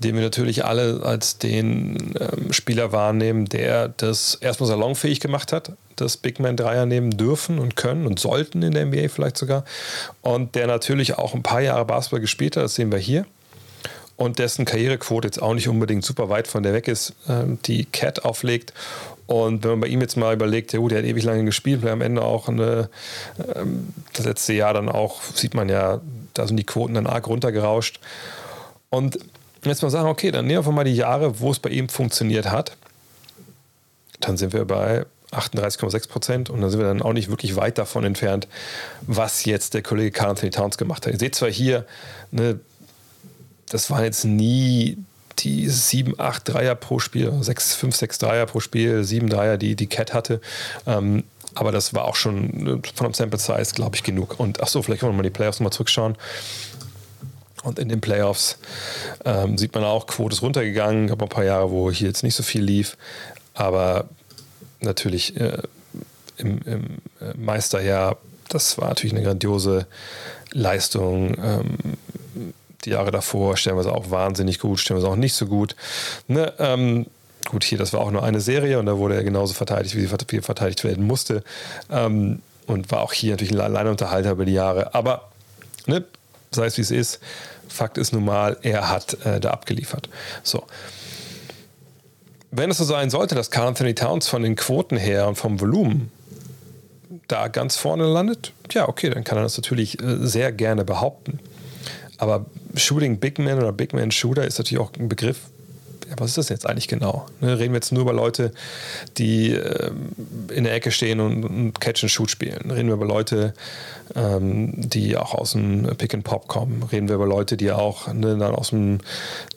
den wir natürlich alle als den ähm, Spieler wahrnehmen, der das erstmal salonfähig gemacht hat, das Big Man Dreier nehmen dürfen und können und sollten in der NBA vielleicht sogar. Und der natürlich auch ein paar Jahre Basketball gespielt hat, das sehen wir hier und dessen Karrierequote jetzt auch nicht unbedingt super weit von der weg ist, ähm, die Cat auflegt. Und wenn man bei ihm jetzt mal überlegt, ja gut, der hat ewig lange gespielt, vielleicht am Ende auch eine, ähm, das letzte Jahr dann auch, sieht man ja, da sind die Quoten dann arg runtergerauscht. Und jetzt mal sagen, okay, dann nehmen wir mal die Jahre, wo es bei ihm funktioniert hat. Dann sind wir bei 38,6 Prozent und dann sind wir dann auch nicht wirklich weit davon entfernt, was jetzt der Kollege Carl Anthony Towns gemacht hat. Ihr seht zwar hier, ne, das waren jetzt nie die 7, 8 Dreier pro Spiel, 6, 5, 6 Dreier pro Spiel, 7 Dreier, die die Cat hatte. Ähm, aber das war auch schon äh, von einem Sample Size, glaube ich, genug. Und ach so, vielleicht können wir mal die Playoffs nochmal zurückschauen. Und in den Playoffs ähm, sieht man auch, Quote ist runtergegangen. Gab ein paar Jahre, wo hier jetzt nicht so viel lief. Aber natürlich äh, im, im äh, Meisterjahr, das war natürlich eine grandiose Leistung. Ähm, die Jahre davor stellenweise auch wahnsinnig gut, stellenweise auch nicht so gut. Ne, ähm, gut, hier, das war auch nur eine Serie und da wurde er genauso verteidigt, wie sie verteidigt werden musste. Ähm, und war auch hier natürlich ein Alleinunterhalter über die Jahre. Aber ne, sei es wie es ist, Fakt ist nun mal, er hat äh, da abgeliefert. So. Wenn es so sein sollte, dass Carl Anthony Towns von den Quoten her und vom Volumen da ganz vorne landet, ja, okay, dann kann er das natürlich äh, sehr gerne behaupten. Aber Shooting Big Man oder Big Man Shooter ist natürlich auch ein Begriff. Ja, was ist das jetzt eigentlich genau? Ne, reden wir jetzt nur über Leute, die ähm, in der Ecke stehen und, und, Catch and Shoot spielen? Reden wir über Leute, ähm, die auch aus dem Pick and Pop kommen? Reden wir über Leute, die auch ne, dann aus dem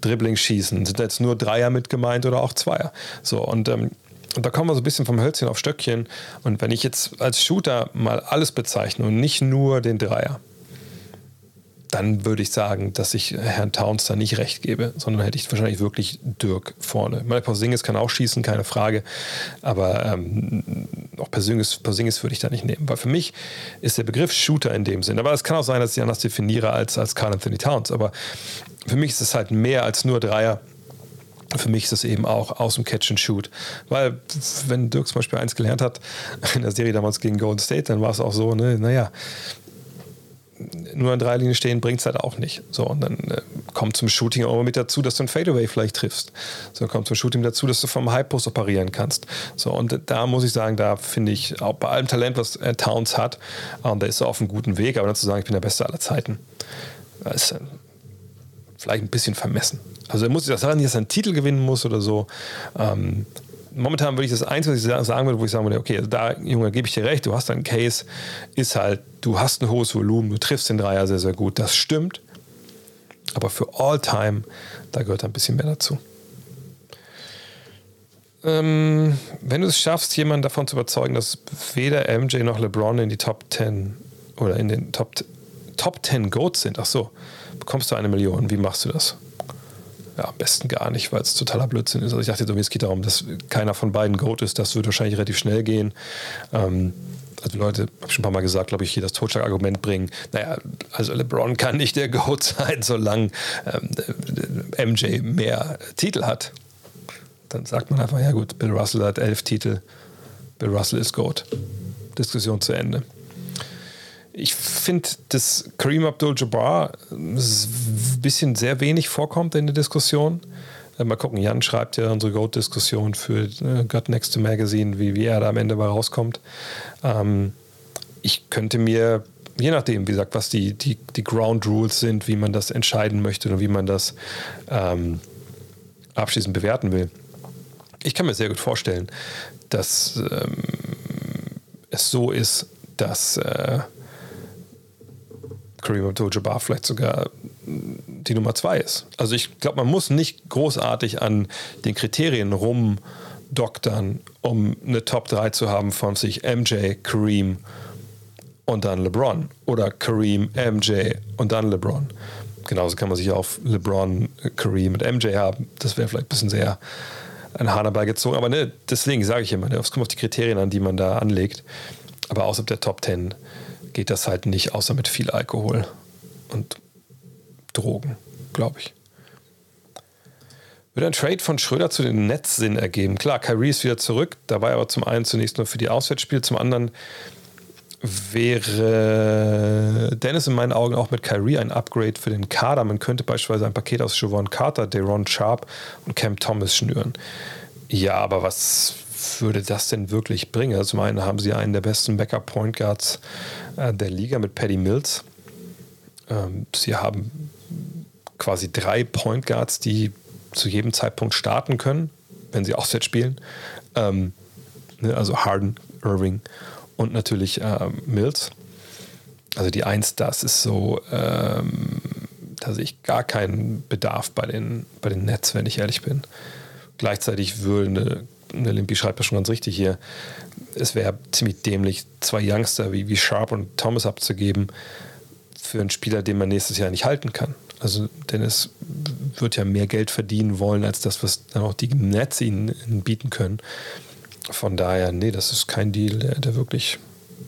Dribbling schießen? Sind da jetzt nur Dreier mit gemeint oder auch Zweier? So und ähm, und da kommen wir so ein bisschen vom Hölzchen auf Stöckchen. Und wenn ich jetzt als Shooter mal alles bezeichne und nicht nur den Dreier, dann würde ich sagen, dass ich Herrn Towns da nicht recht gebe, sondern hätte ich wahrscheinlich wirklich Dirk vorne. Meine Porzingis kann auch schießen, keine Frage, aber ähm, auch Porzingis, Porzingis würde ich da nicht nehmen, weil für mich ist der Begriff Shooter in dem Sinn, aber es kann auch sein, dass ich anders definiere als, als Carl Anthony Towns, aber für mich ist es halt mehr als nur Dreier. Für mich ist es eben auch aus dem Catch and Shoot. Weil, wenn Dirk zum Beispiel eins gelernt hat, in der Serie damals gegen Golden State, dann war es auch so, ne, naja, nur an drei Linien stehen bringt es halt auch nicht. So, und dann äh, kommt zum Shooting auch mit dazu, dass du ein Fadeaway vielleicht triffst. So kommt zum Shooting dazu, dass du vom High Post operieren kannst. So und da muss ich sagen, da finde ich auch bei allem Talent, was äh, Towns hat, ähm, da ist er auf einem guten Weg, aber dann zu sagen, ich bin der Beste aller Zeiten, ist äh, vielleicht ein bisschen vermessen. Also er muss sich das sagen, dass er einen Titel gewinnen muss oder so. Ähm, momentan würde ich das Einzige, was ich sagen würde, wo ich sagen würde, okay, also da, Junge, gebe ich dir recht, du hast einen Case, ist halt, du hast ein hohes Volumen, du triffst den Dreier sehr, sehr gut. Das stimmt. Aber für All-Time, da gehört ein bisschen mehr dazu. Ähm, wenn du es schaffst, jemanden davon zu überzeugen, dass weder MJ noch LeBron in die Top 10 oder in den Top, Top 10 Goats sind, ach so, bekommst du eine Million. Wie machst du das? Ja, am besten gar nicht, weil es totaler Blödsinn ist. Also ich dachte, es geht darum, dass keiner von beiden Goat ist. Das wird wahrscheinlich relativ schnell gehen. Ähm, also Leute, habe ich schon ein paar Mal gesagt, glaube ich, hier das Totschlagargument bringen. Naja, also LeBron kann nicht der Goat sein, solange ähm, MJ mehr Titel hat. Dann sagt man einfach, ja gut, Bill Russell hat elf Titel, Bill Russell ist Goat. Diskussion zu Ende. Ich finde, dass Kareem Abdul-Jabbar ein bisschen sehr wenig vorkommt in der Diskussion. Äh, mal gucken, Jan schreibt ja unsere Goat-Diskussion für äh, God Next to Magazine, wie, wie er da am Ende mal rauskommt. Ähm, ich könnte mir, je nachdem, wie gesagt, was die, die, die Ground Rules sind, wie man das entscheiden möchte und wie man das ähm, abschließend bewerten will. Ich kann mir sehr gut vorstellen, dass ähm, es so ist, dass äh, Kareem Abdul-Jabbar vielleicht sogar die Nummer zwei ist. Also ich glaube, man muss nicht großartig an den Kriterien rumdoktern, um eine Top 3 zu haben von sich MJ, Kareem und dann LeBron oder Kareem, MJ und dann LeBron. Genauso kann man sich auf LeBron, Kareem und MJ haben. Das wäre vielleicht ein bisschen sehr ein Hahn dabei gezogen. Aber ne, deswegen sage ich immer, ne, es kommt auf die Kriterien an, die man da anlegt. Aber außerhalb der Top 10 geht das halt nicht, außer mit viel Alkohol und Drogen, glaube ich. Würde ein Trade von Schröder zu den Nets Sinn ergeben? Klar, Kyrie ist wieder zurück, dabei aber zum einen zunächst nur für die Auswärtsspiele, zum anderen wäre Dennis in meinen Augen auch mit Kyrie ein Upgrade für den Kader. Man könnte beispielsweise ein Paket aus Siobhan Carter, Deron Sharp und Cam Thomas schnüren. Ja, aber was würde das denn wirklich bringen? Also zum einen haben sie einen der besten Backup-Point Guards der Liga mit Paddy Mills. Ähm, sie haben quasi drei Point Guards, die zu jedem Zeitpunkt starten können, wenn sie Offset spielen. Ähm, ne, also Harden, Irving und natürlich äh, Mills. Also die Eins, das ist so, ähm, da sehe ich gar keinen Bedarf bei den, bei den Nets, wenn ich ehrlich bin. Gleichzeitig würde eine der Limpi schreibt das schon ganz richtig hier, es wäre ziemlich dämlich, zwei Youngster wie, wie Sharp und Thomas abzugeben für einen Spieler, den man nächstes Jahr nicht halten kann. Also Dennis wird ja mehr Geld verdienen wollen, als das, was dann auch die Nets ihnen bieten können. Von daher, nee, das ist kein Deal, der, der wirklich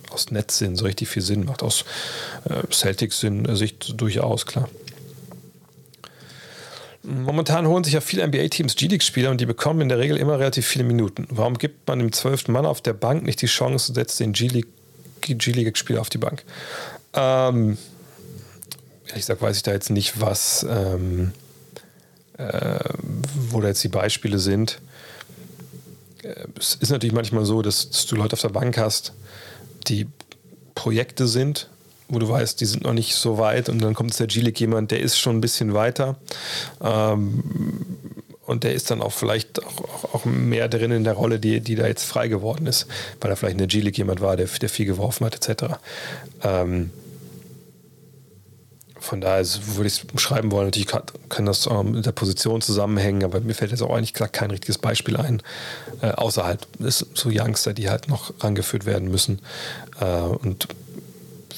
aus Netzsinn so richtig viel Sinn macht. Aus äh, Celtics-Sicht durchaus, klar. Momentan holen sich ja viele NBA-Teams G-League-Spieler und die bekommen in der Regel immer relativ viele Minuten. Warum gibt man dem zwölften Mann auf der Bank nicht die Chance und setzt den G-League-Spieler auf die Bank? Ähm, ehrlich gesagt weiß ich da jetzt nicht, was, ähm, äh, wo da jetzt die Beispiele sind. Äh, es ist natürlich manchmal so, dass, dass du Leute auf der Bank hast, die Projekte sind wo du weißt, die sind noch nicht so weit und dann kommt es der G-League jemand, der ist schon ein bisschen weiter ähm, und der ist dann auch vielleicht auch, auch, mehr drin in der Rolle, die, die da jetzt frei geworden ist, weil er vielleicht in der G-League jemand war, der, der viel geworfen hat etc. Ähm, von daher würde ich es beschreiben wollen. Natürlich kann, kann das ähm, mit der Position zusammenhängen, aber mir fällt jetzt auch eigentlich gesagt kein richtiges Beispiel ein. Äh, außerhalb ist so Youngster, die halt noch rangeführt werden müssen. Äh, und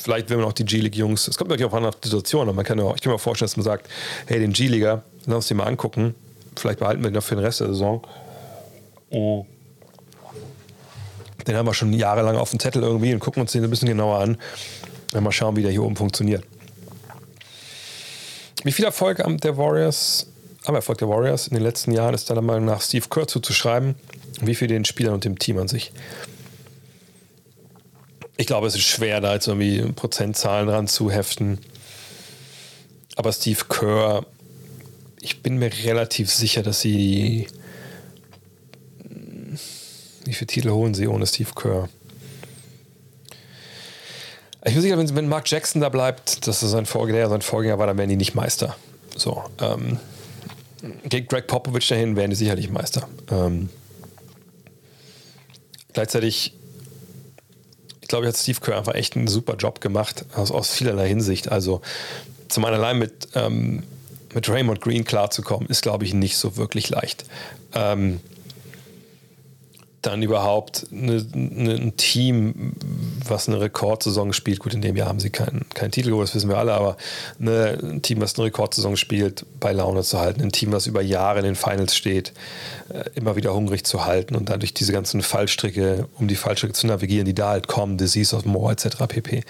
vielleicht will man auch die G-League-Jungs, es kommt natürlich auch an die Situation, aber man kann auch, ich kann mir vorstellen, dass man sagt, hey, den G-Liga, lass uns den mal angucken, vielleicht behalten wir den noch für den Rest der Saison. Oh. Den haben wir schon jahrelang auf dem Zettel irgendwie und gucken uns den ein bisschen genauer an. Und mal schauen, wie der hier oben funktioniert. Wie viel Erfolg der Warriors, am Erfolg der Warriors in den letzten Jahren ist deiner Meinung nach Steve Kerr zuzuschreiben? Wie viel den Spielern und dem Team an sich? Ich glaube, es ist schwer, da jetzt irgendwie Prozentzahlen dran zu heften. Aber Steve Kerr ich bin mir relativ sicher, dass sie. Wie viele Titel holen sie ohne Steve Kerr? Ich bin sicher, wenn, wenn Mark Jackson da bleibt, dass er sein Vorgänger, sein Vorgänger war, dann werden die nicht Meister. So. Ähm, geht Greg Popovich dahin, werden die sicherlich Meister. Ähm, gleichzeitig, ich glaube, hat Steve Kerr einfach echt einen super Job gemacht, aus, aus vielerlei Hinsicht. Also zum einen allein mit, ähm, mit Raymond Green klarzukommen, ist, glaube ich, nicht so wirklich leicht. Ähm, dann überhaupt eine, eine, ein Team, was eine Rekordsaison spielt. Gut, in dem Jahr haben sie keinen, keinen Titel geholt, das wissen wir alle, aber eine, ein Team, was eine Rekordsaison spielt, bei Laune zu halten. Ein Team, was über Jahre in den Finals steht, äh, immer wieder hungrig zu halten und dadurch diese ganzen Fallstricke, um die Fallstricke zu navigieren, die da halt kommen, Disease of More etc. pp. Äh,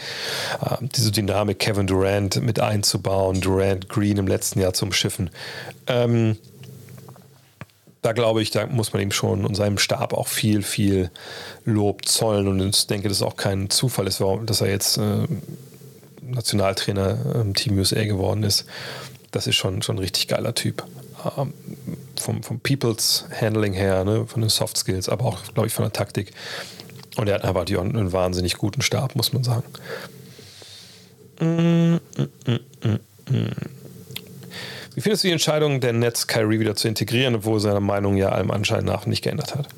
diese Dynamik Kevin Durant mit einzubauen, Durant Green im letzten Jahr zum Schiffen. Ähm, da glaube ich, da muss man ihm schon und seinem Stab auch viel, viel Lob zollen. Und ich denke, dass es auch kein Zufall ist, dass er jetzt äh, Nationaltrainer im Team USA geworden ist. Das ist schon, schon ein richtig geiler Typ. Ähm, vom, vom People's Handling her, ne, von den Soft Skills, aber auch, glaube ich, von der Taktik. Und er hat einfach einen wahnsinnig guten Stab, muss man sagen. Mm, mm, mm, mm. Wie findest du die Entscheidung der Nets, Kyrie wieder zu integrieren, obwohl seine Meinung ja allem Anschein nach nicht geändert hat?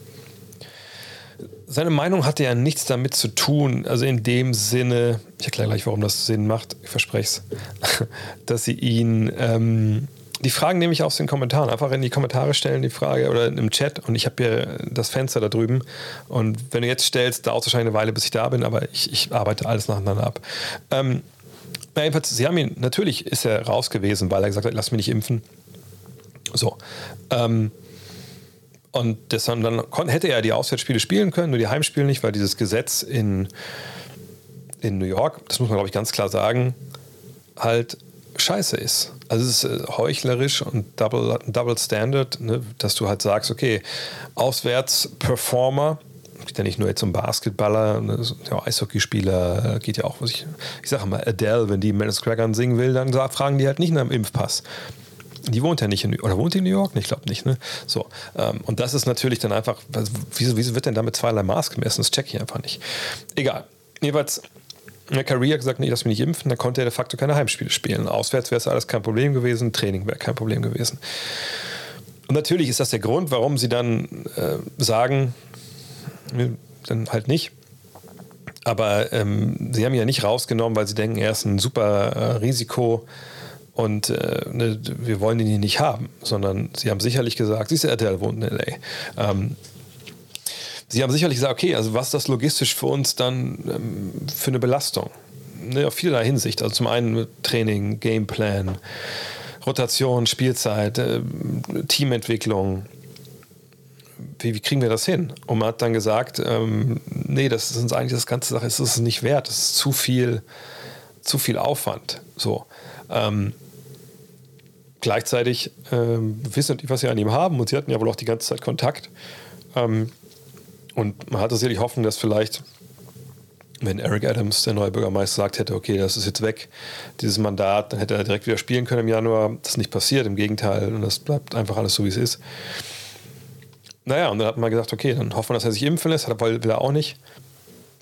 Seine Meinung hatte ja nichts damit zu tun, also in dem Sinne, ich erkläre gleich, warum das Sinn macht, ich verspreche es, dass sie ihn, ähm, die Fragen nehme ich aus den Kommentaren, einfach in die Kommentare stellen, die Frage oder im Chat und ich habe hier das Fenster da drüben und wenn du jetzt stellst, dauert es wahrscheinlich eine Weile, bis ich da bin, aber ich, ich arbeite alles nacheinander ab. Ähm, na, jedenfalls, sie haben ihn, natürlich ist er raus gewesen, weil er gesagt hat, lass mich nicht impfen. So. Ähm, und deshalb dann hätte er die Auswärtsspiele spielen können, nur die Heimspiele nicht, weil dieses Gesetz in, in New York, das muss man glaube ich ganz klar sagen, halt scheiße ist. Also es ist äh, heuchlerisch und Double, Double Standard, ne, dass du halt sagst, okay, Auswärts-Performer geht ja nicht nur jetzt um Basketballer, ja, Eishockeyspieler, geht ja auch, was ich, ich sage mal, Adele, wenn die Madison Square singen will, dann fragen die halt nicht nach dem Impfpass. Die wohnt ja nicht in New York. Oder wohnt die in New York? Ich glaube nicht. Ne? So. Ähm, und das ist natürlich dann einfach, wieso, wieso wird denn damit zweierlei Maß gemessen? Das check ich einfach nicht. Egal. Jedenfalls, der Career gesagt, nee, lass mich nicht impfen. Da konnte er de facto keine Heimspiele spielen. Auswärts wäre es alles kein Problem gewesen. Training wäre kein Problem gewesen. Und natürlich ist das der Grund, warum sie dann äh, sagen, dann halt nicht. Aber ähm, sie haben ihn ja nicht rausgenommen, weil sie denken, er ist ein super äh, Risiko und äh, ne, wir wollen ihn hier nicht haben, sondern sie haben sicherlich gesagt, siehst du, RTL wohnt in LA. Ähm, sie haben sicherlich gesagt, okay, also was ist das logistisch für uns dann ähm, für eine Belastung? Ne, auf vielerlei Hinsicht. Also zum einen Training, Gameplan, Rotation, Spielzeit, äh, Teamentwicklung wie, wie, kriegen wir das hin? Und man hat dann gesagt, ähm, nee, das ist uns eigentlich das ganze Sache, ist es nicht wert, das ist zu viel, zu viel Aufwand. So. Ähm, gleichzeitig ähm, wissen die, was sie an ihm haben und sie hatten ja wohl auch die ganze Zeit Kontakt. Ähm, und man hatte sicherlich Hoffnung, dass vielleicht, wenn Eric Adams, der neue Bürgermeister, sagt hätte, okay, das ist jetzt weg, dieses Mandat, dann hätte er direkt wieder spielen können im Januar. Das ist nicht passiert, im Gegenteil, und das bleibt einfach alles so, wie es ist. Naja, und dann hat man gesagt, okay, dann hoffen wir, dass er sich impfen lässt, hat er will er auch nicht.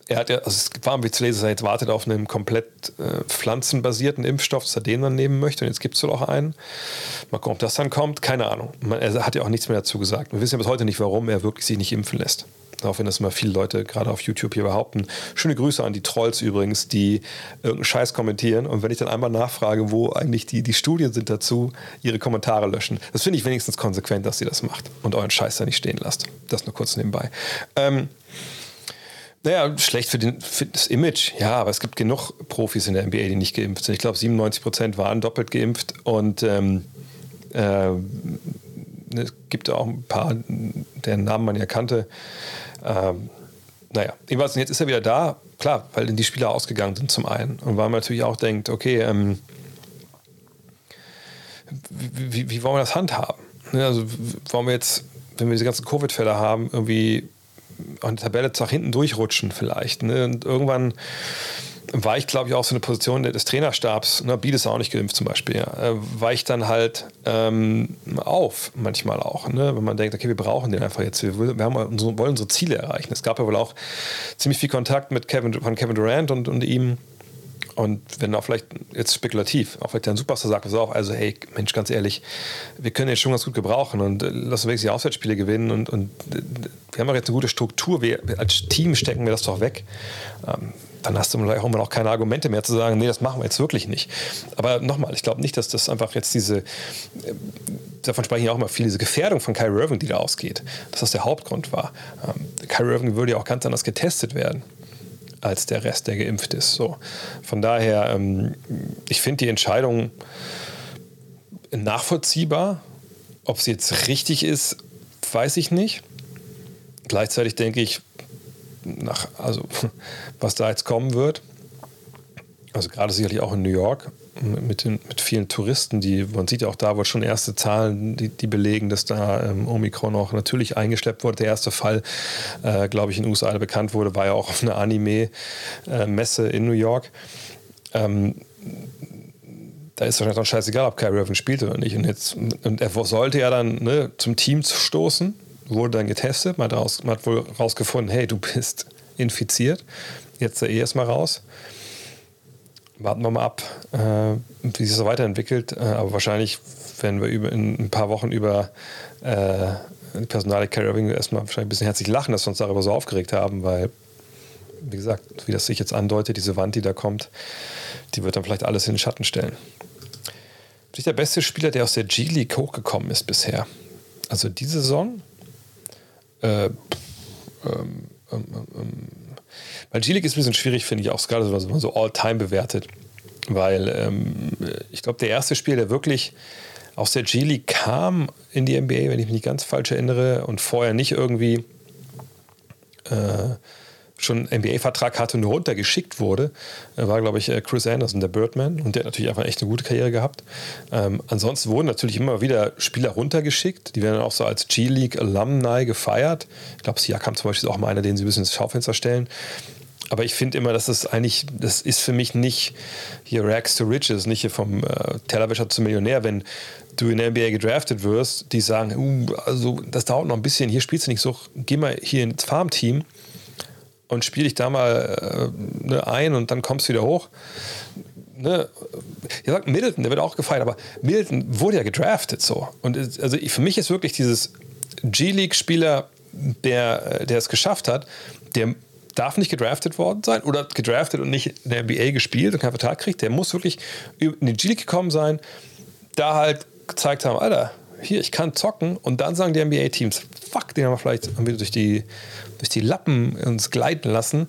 Er hat ja, also es war ein zu lesen, dass er jetzt wartet auf einen komplett äh, pflanzenbasierten Impfstoff, dass er den dann nehmen möchte. Und jetzt gibt es wohl auch einen. Mal gucken, ob das dann kommt. Keine Ahnung. Man, er hat ja auch nichts mehr dazu gesagt. Wir wissen ja bis heute nicht, warum er wirklich sich nicht impfen lässt. Auch wenn das immer viele Leute gerade auf YouTube hier behaupten. Schöne Grüße an die Trolls übrigens, die irgendeinen Scheiß kommentieren und wenn ich dann einmal nachfrage, wo eigentlich die, die Studien sind dazu, ihre Kommentare löschen. Das finde ich wenigstens konsequent, dass sie das macht und euren Scheiß da nicht stehen lasst. Das nur kurz nebenbei. Ähm, naja, schlecht für, den, für das Image, ja, aber es gibt genug Profis in der NBA, die nicht geimpft sind. Ich glaube, 97 Prozent waren doppelt geimpft und ähm, äh, es gibt auch ein paar, deren Namen man ja kannte. Ähm, naja, jedenfalls, jetzt ist er wieder da. Klar, weil die Spieler ausgegangen sind zum einen. Und weil man natürlich auch denkt, okay, ähm, wie, wie, wie, wollen wir das handhaben? Ne, also wollen wir jetzt, wenn wir diese ganzen Covid-Fälle haben, irgendwie an der Tabelle nach hinten durchrutschen vielleicht. Ne? Und irgendwann weicht, glaube ich, auch so eine Position des Trainerstabs, ne, Biel ist auch nicht geimpft zum Beispiel, ja, äh, weicht dann halt ähm, auf, manchmal auch, ne, wenn man denkt, okay, wir brauchen den einfach jetzt, wir, wir haben unsere, wollen unsere Ziele erreichen. Es gab ja wohl auch ziemlich viel Kontakt mit Kevin, von Kevin Durant und, und ihm. Und wenn auch vielleicht jetzt spekulativ, auch vielleicht der Superstar sagt, pass also hey, Mensch, ganz ehrlich, wir können jetzt schon ganz gut gebrauchen und äh, lassen wir die Auswärtsspiele gewinnen und, und äh, wir haben auch jetzt eine gute Struktur, wir, als Team stecken wir das doch weg. Ähm, dann hast du vielleicht auch keine Argumente mehr zu sagen, nee, das machen wir jetzt wirklich nicht. Aber nochmal, ich glaube nicht, dass das einfach jetzt diese, äh, davon sprechen ja auch immer viel, diese Gefährdung von Kyrie Irving, die da ausgeht, dass das der Hauptgrund war. Ähm, Kyrie Irving würde ja auch ganz anders getestet werden als der Rest, der geimpft ist. So. Von daher, ähm, ich finde die Entscheidung nachvollziehbar. Ob sie jetzt richtig ist, weiß ich nicht. Gleichzeitig denke ich, nach, also was da jetzt kommen wird, also gerade sicherlich auch in New York, mit, den, mit vielen Touristen, die, man sieht ja auch da wohl schon erste Zahlen, die, die belegen, dass da ähm, Omikron auch natürlich eingeschleppt wurde. Der erste Fall, äh, glaube ich, in den USA bekannt wurde, war ja auch auf einer Anime-Messe in New York. Ähm, da ist wahrscheinlich auch scheißegal, ob Kyrie Irving spielt oder nicht. Und, jetzt, und er sollte ja dann ne, zum Team stoßen, wurde dann getestet, man hat, raus, man hat wohl rausgefunden, hey, du bist infiziert, jetzt eh erstmal raus warten wir mal ab, äh, wie sich das weiterentwickelt. Äh, aber wahrscheinlich werden wir über, in ein paar Wochen über äh, Personale Carrying erstmal wahrscheinlich ein bisschen herzlich lachen, dass wir uns darüber so aufgeregt haben, weil, wie gesagt, wie das sich jetzt andeutet, diese Wand, die da kommt, die wird dann vielleicht alles in den Schatten stellen. Sich der beste Spieler, der aus der G-League hochgekommen ist bisher. Also diese Saison. Äh, ähm, ähm, ähm, ähm weil G-League ist ein bisschen schwierig, finde ich, auch gerade wenn man so All-Time bewertet. Weil ähm, ich glaube, der erste Spieler, der wirklich aus der G-League kam in die NBA, wenn ich mich nicht ganz falsch erinnere, und vorher nicht irgendwie äh, schon einen NBA-Vertrag hatte und nur runtergeschickt wurde, äh, war, glaube ich, äh, Chris Anderson, der Birdman. Und der hat natürlich einfach echt eine gute Karriere gehabt. Ähm, ansonsten wurden natürlich immer wieder Spieler runtergeschickt. Die werden dann auch so als G-League Alumni gefeiert. Ich glaube, Siakam zum Beispiel auch mal einer, den sie ein bisschen ins Schaufenster stellen. Aber ich finde immer, dass das eigentlich, das ist für mich nicht hier Rags to Riches, nicht hier vom äh, Tellerwäscher zum Millionär, wenn du in der NBA gedraftet wirst, die sagen, uh, also das dauert noch ein bisschen, hier spielst du nicht so, geh mal hier ins Farmteam und spiel dich da mal äh, ne, ein und dann kommst du wieder hoch. Ne, ihr sagt Middleton, der wird auch gefeiert, aber Middleton wurde ja gedraftet so. Und also für mich ist wirklich dieses G-League-Spieler, der, der es geschafft hat, der darf nicht gedraftet worden sein oder gedraftet und nicht in der NBA gespielt und keinen Vertrag kriegt. Der muss wirklich in die G-League gekommen sein, da halt gezeigt haben, Alter, hier, ich kann zocken und dann sagen die NBA-Teams, fuck, den haben wir vielleicht durch, die, durch die Lappen uns gleiten lassen.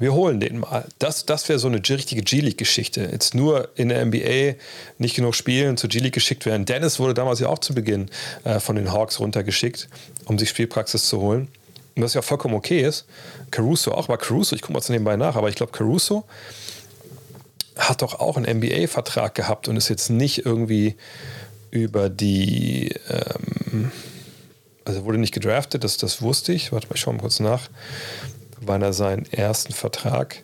Wir holen den mal. Das, das wäre so eine richtige G-League-Geschichte. Jetzt nur in der NBA nicht genug spielen, zur G-League geschickt werden. Dennis wurde damals ja auch zu Beginn äh, von den Hawks runtergeschickt, um sich Spielpraxis zu holen. Und was ja vollkommen okay ist. Caruso auch, aber Caruso, ich gucke mal zu nebenbei nach, aber ich glaube, Caruso hat doch auch einen NBA-Vertrag gehabt und ist jetzt nicht irgendwie über die, ähm, also wurde nicht gedraftet, das, das wusste ich. Warte mal, ich schaue mal kurz nach, wann er seinen ersten Vertrag.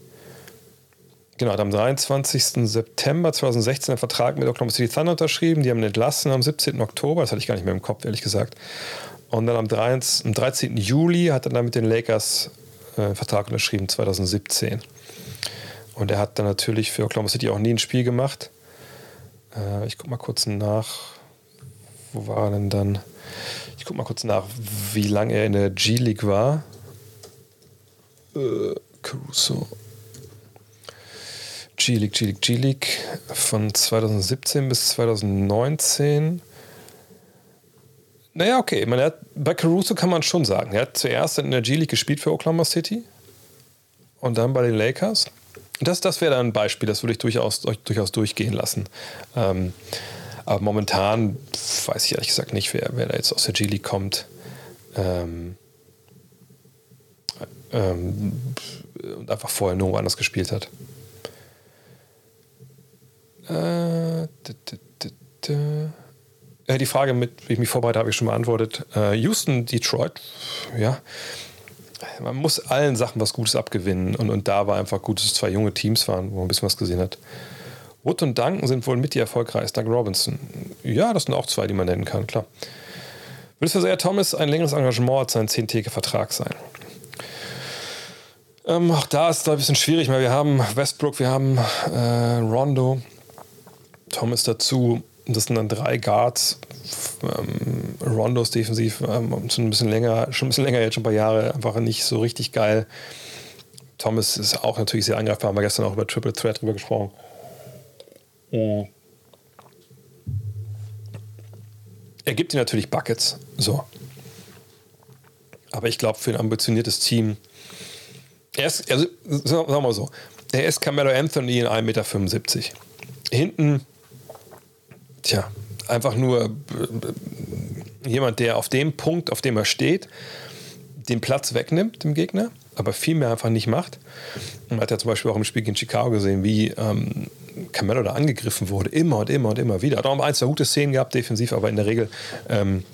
Genau, hat am 23. September 2016 einen Vertrag mit Oklahoma City Thunder unterschrieben. Die haben ihn entlassen am 17. Oktober. Das hatte ich gar nicht mehr im Kopf, ehrlich gesagt. Und dann am 13. Am 13. Juli hat er dann mit den Lakers äh, einen Vertrag unterschrieben, 2017. Und er hat dann natürlich für Oklahoma City auch nie ein Spiel gemacht. Äh, ich gucke mal kurz nach. Wo war er denn dann? Ich gucke mal kurz nach, wie lange er in der G-League war. Äh, Caruso. G-League, G-League, G-League von 2017 bis 2019. Naja, okay. Meine, hat, bei Caruso kann man schon sagen, er hat zuerst in der G-League gespielt für Oklahoma City und dann bei den Lakers. Das, das wäre dann ein Beispiel, das würde ich durchaus, durchaus durchgehen lassen. Ähm, aber momentan weiß ich ehrlich gesagt nicht, wer, wer da jetzt aus der G-League kommt. Ähm, ähm, und einfach vorher nur woanders gespielt hat. Äh, die Frage, mit wie ich mich vorbereite, habe ich schon beantwortet. Äh, Houston, Detroit, ja. man muss allen Sachen was Gutes abgewinnen. Und, und da war einfach gut, dass es zwei junge Teams waren, wo man ein bisschen was gesehen hat. Wood und Duncan sind wohl mit die erfolgreichsten. Doug Robinson. Ja, das sind auch zwei, die man nennen kann, klar. Wird es für Isaiah Thomas ein längeres Engagement als sein zehntägiger Vertrag sein? Ähm, auch da ist es ein bisschen schwierig, weil wir haben Westbrook, wir haben äh, Rondo, Thomas dazu. Das sind dann drei Guards. Ähm, Rondos defensiv ähm, schon ein bisschen länger, schon ein bisschen länger jetzt schon ein paar Jahre einfach nicht so richtig geil. Thomas ist auch natürlich sehr angreifbar, haben wir gestern auch über Triple Threat drüber gesprochen. Mhm. Er gibt dir natürlich Buckets, so. Aber ich glaube, für ein ambitioniertes Team, er ist, also, sagen wir mal so, er ist Carmelo Anthony in 1,75 Meter. Hinten, tja, einfach nur äh, jemand, der auf dem Punkt, auf dem er steht, den Platz wegnimmt dem Gegner, aber viel mehr einfach nicht macht. Man hat ja zum Beispiel auch im Spiel gegen Chicago gesehen, wie ähm, Carmelo da angegriffen wurde, immer und immer und immer wieder. Hat auch ein, zwei gute Szenen gehabt, defensiv, aber in der Regel ähm,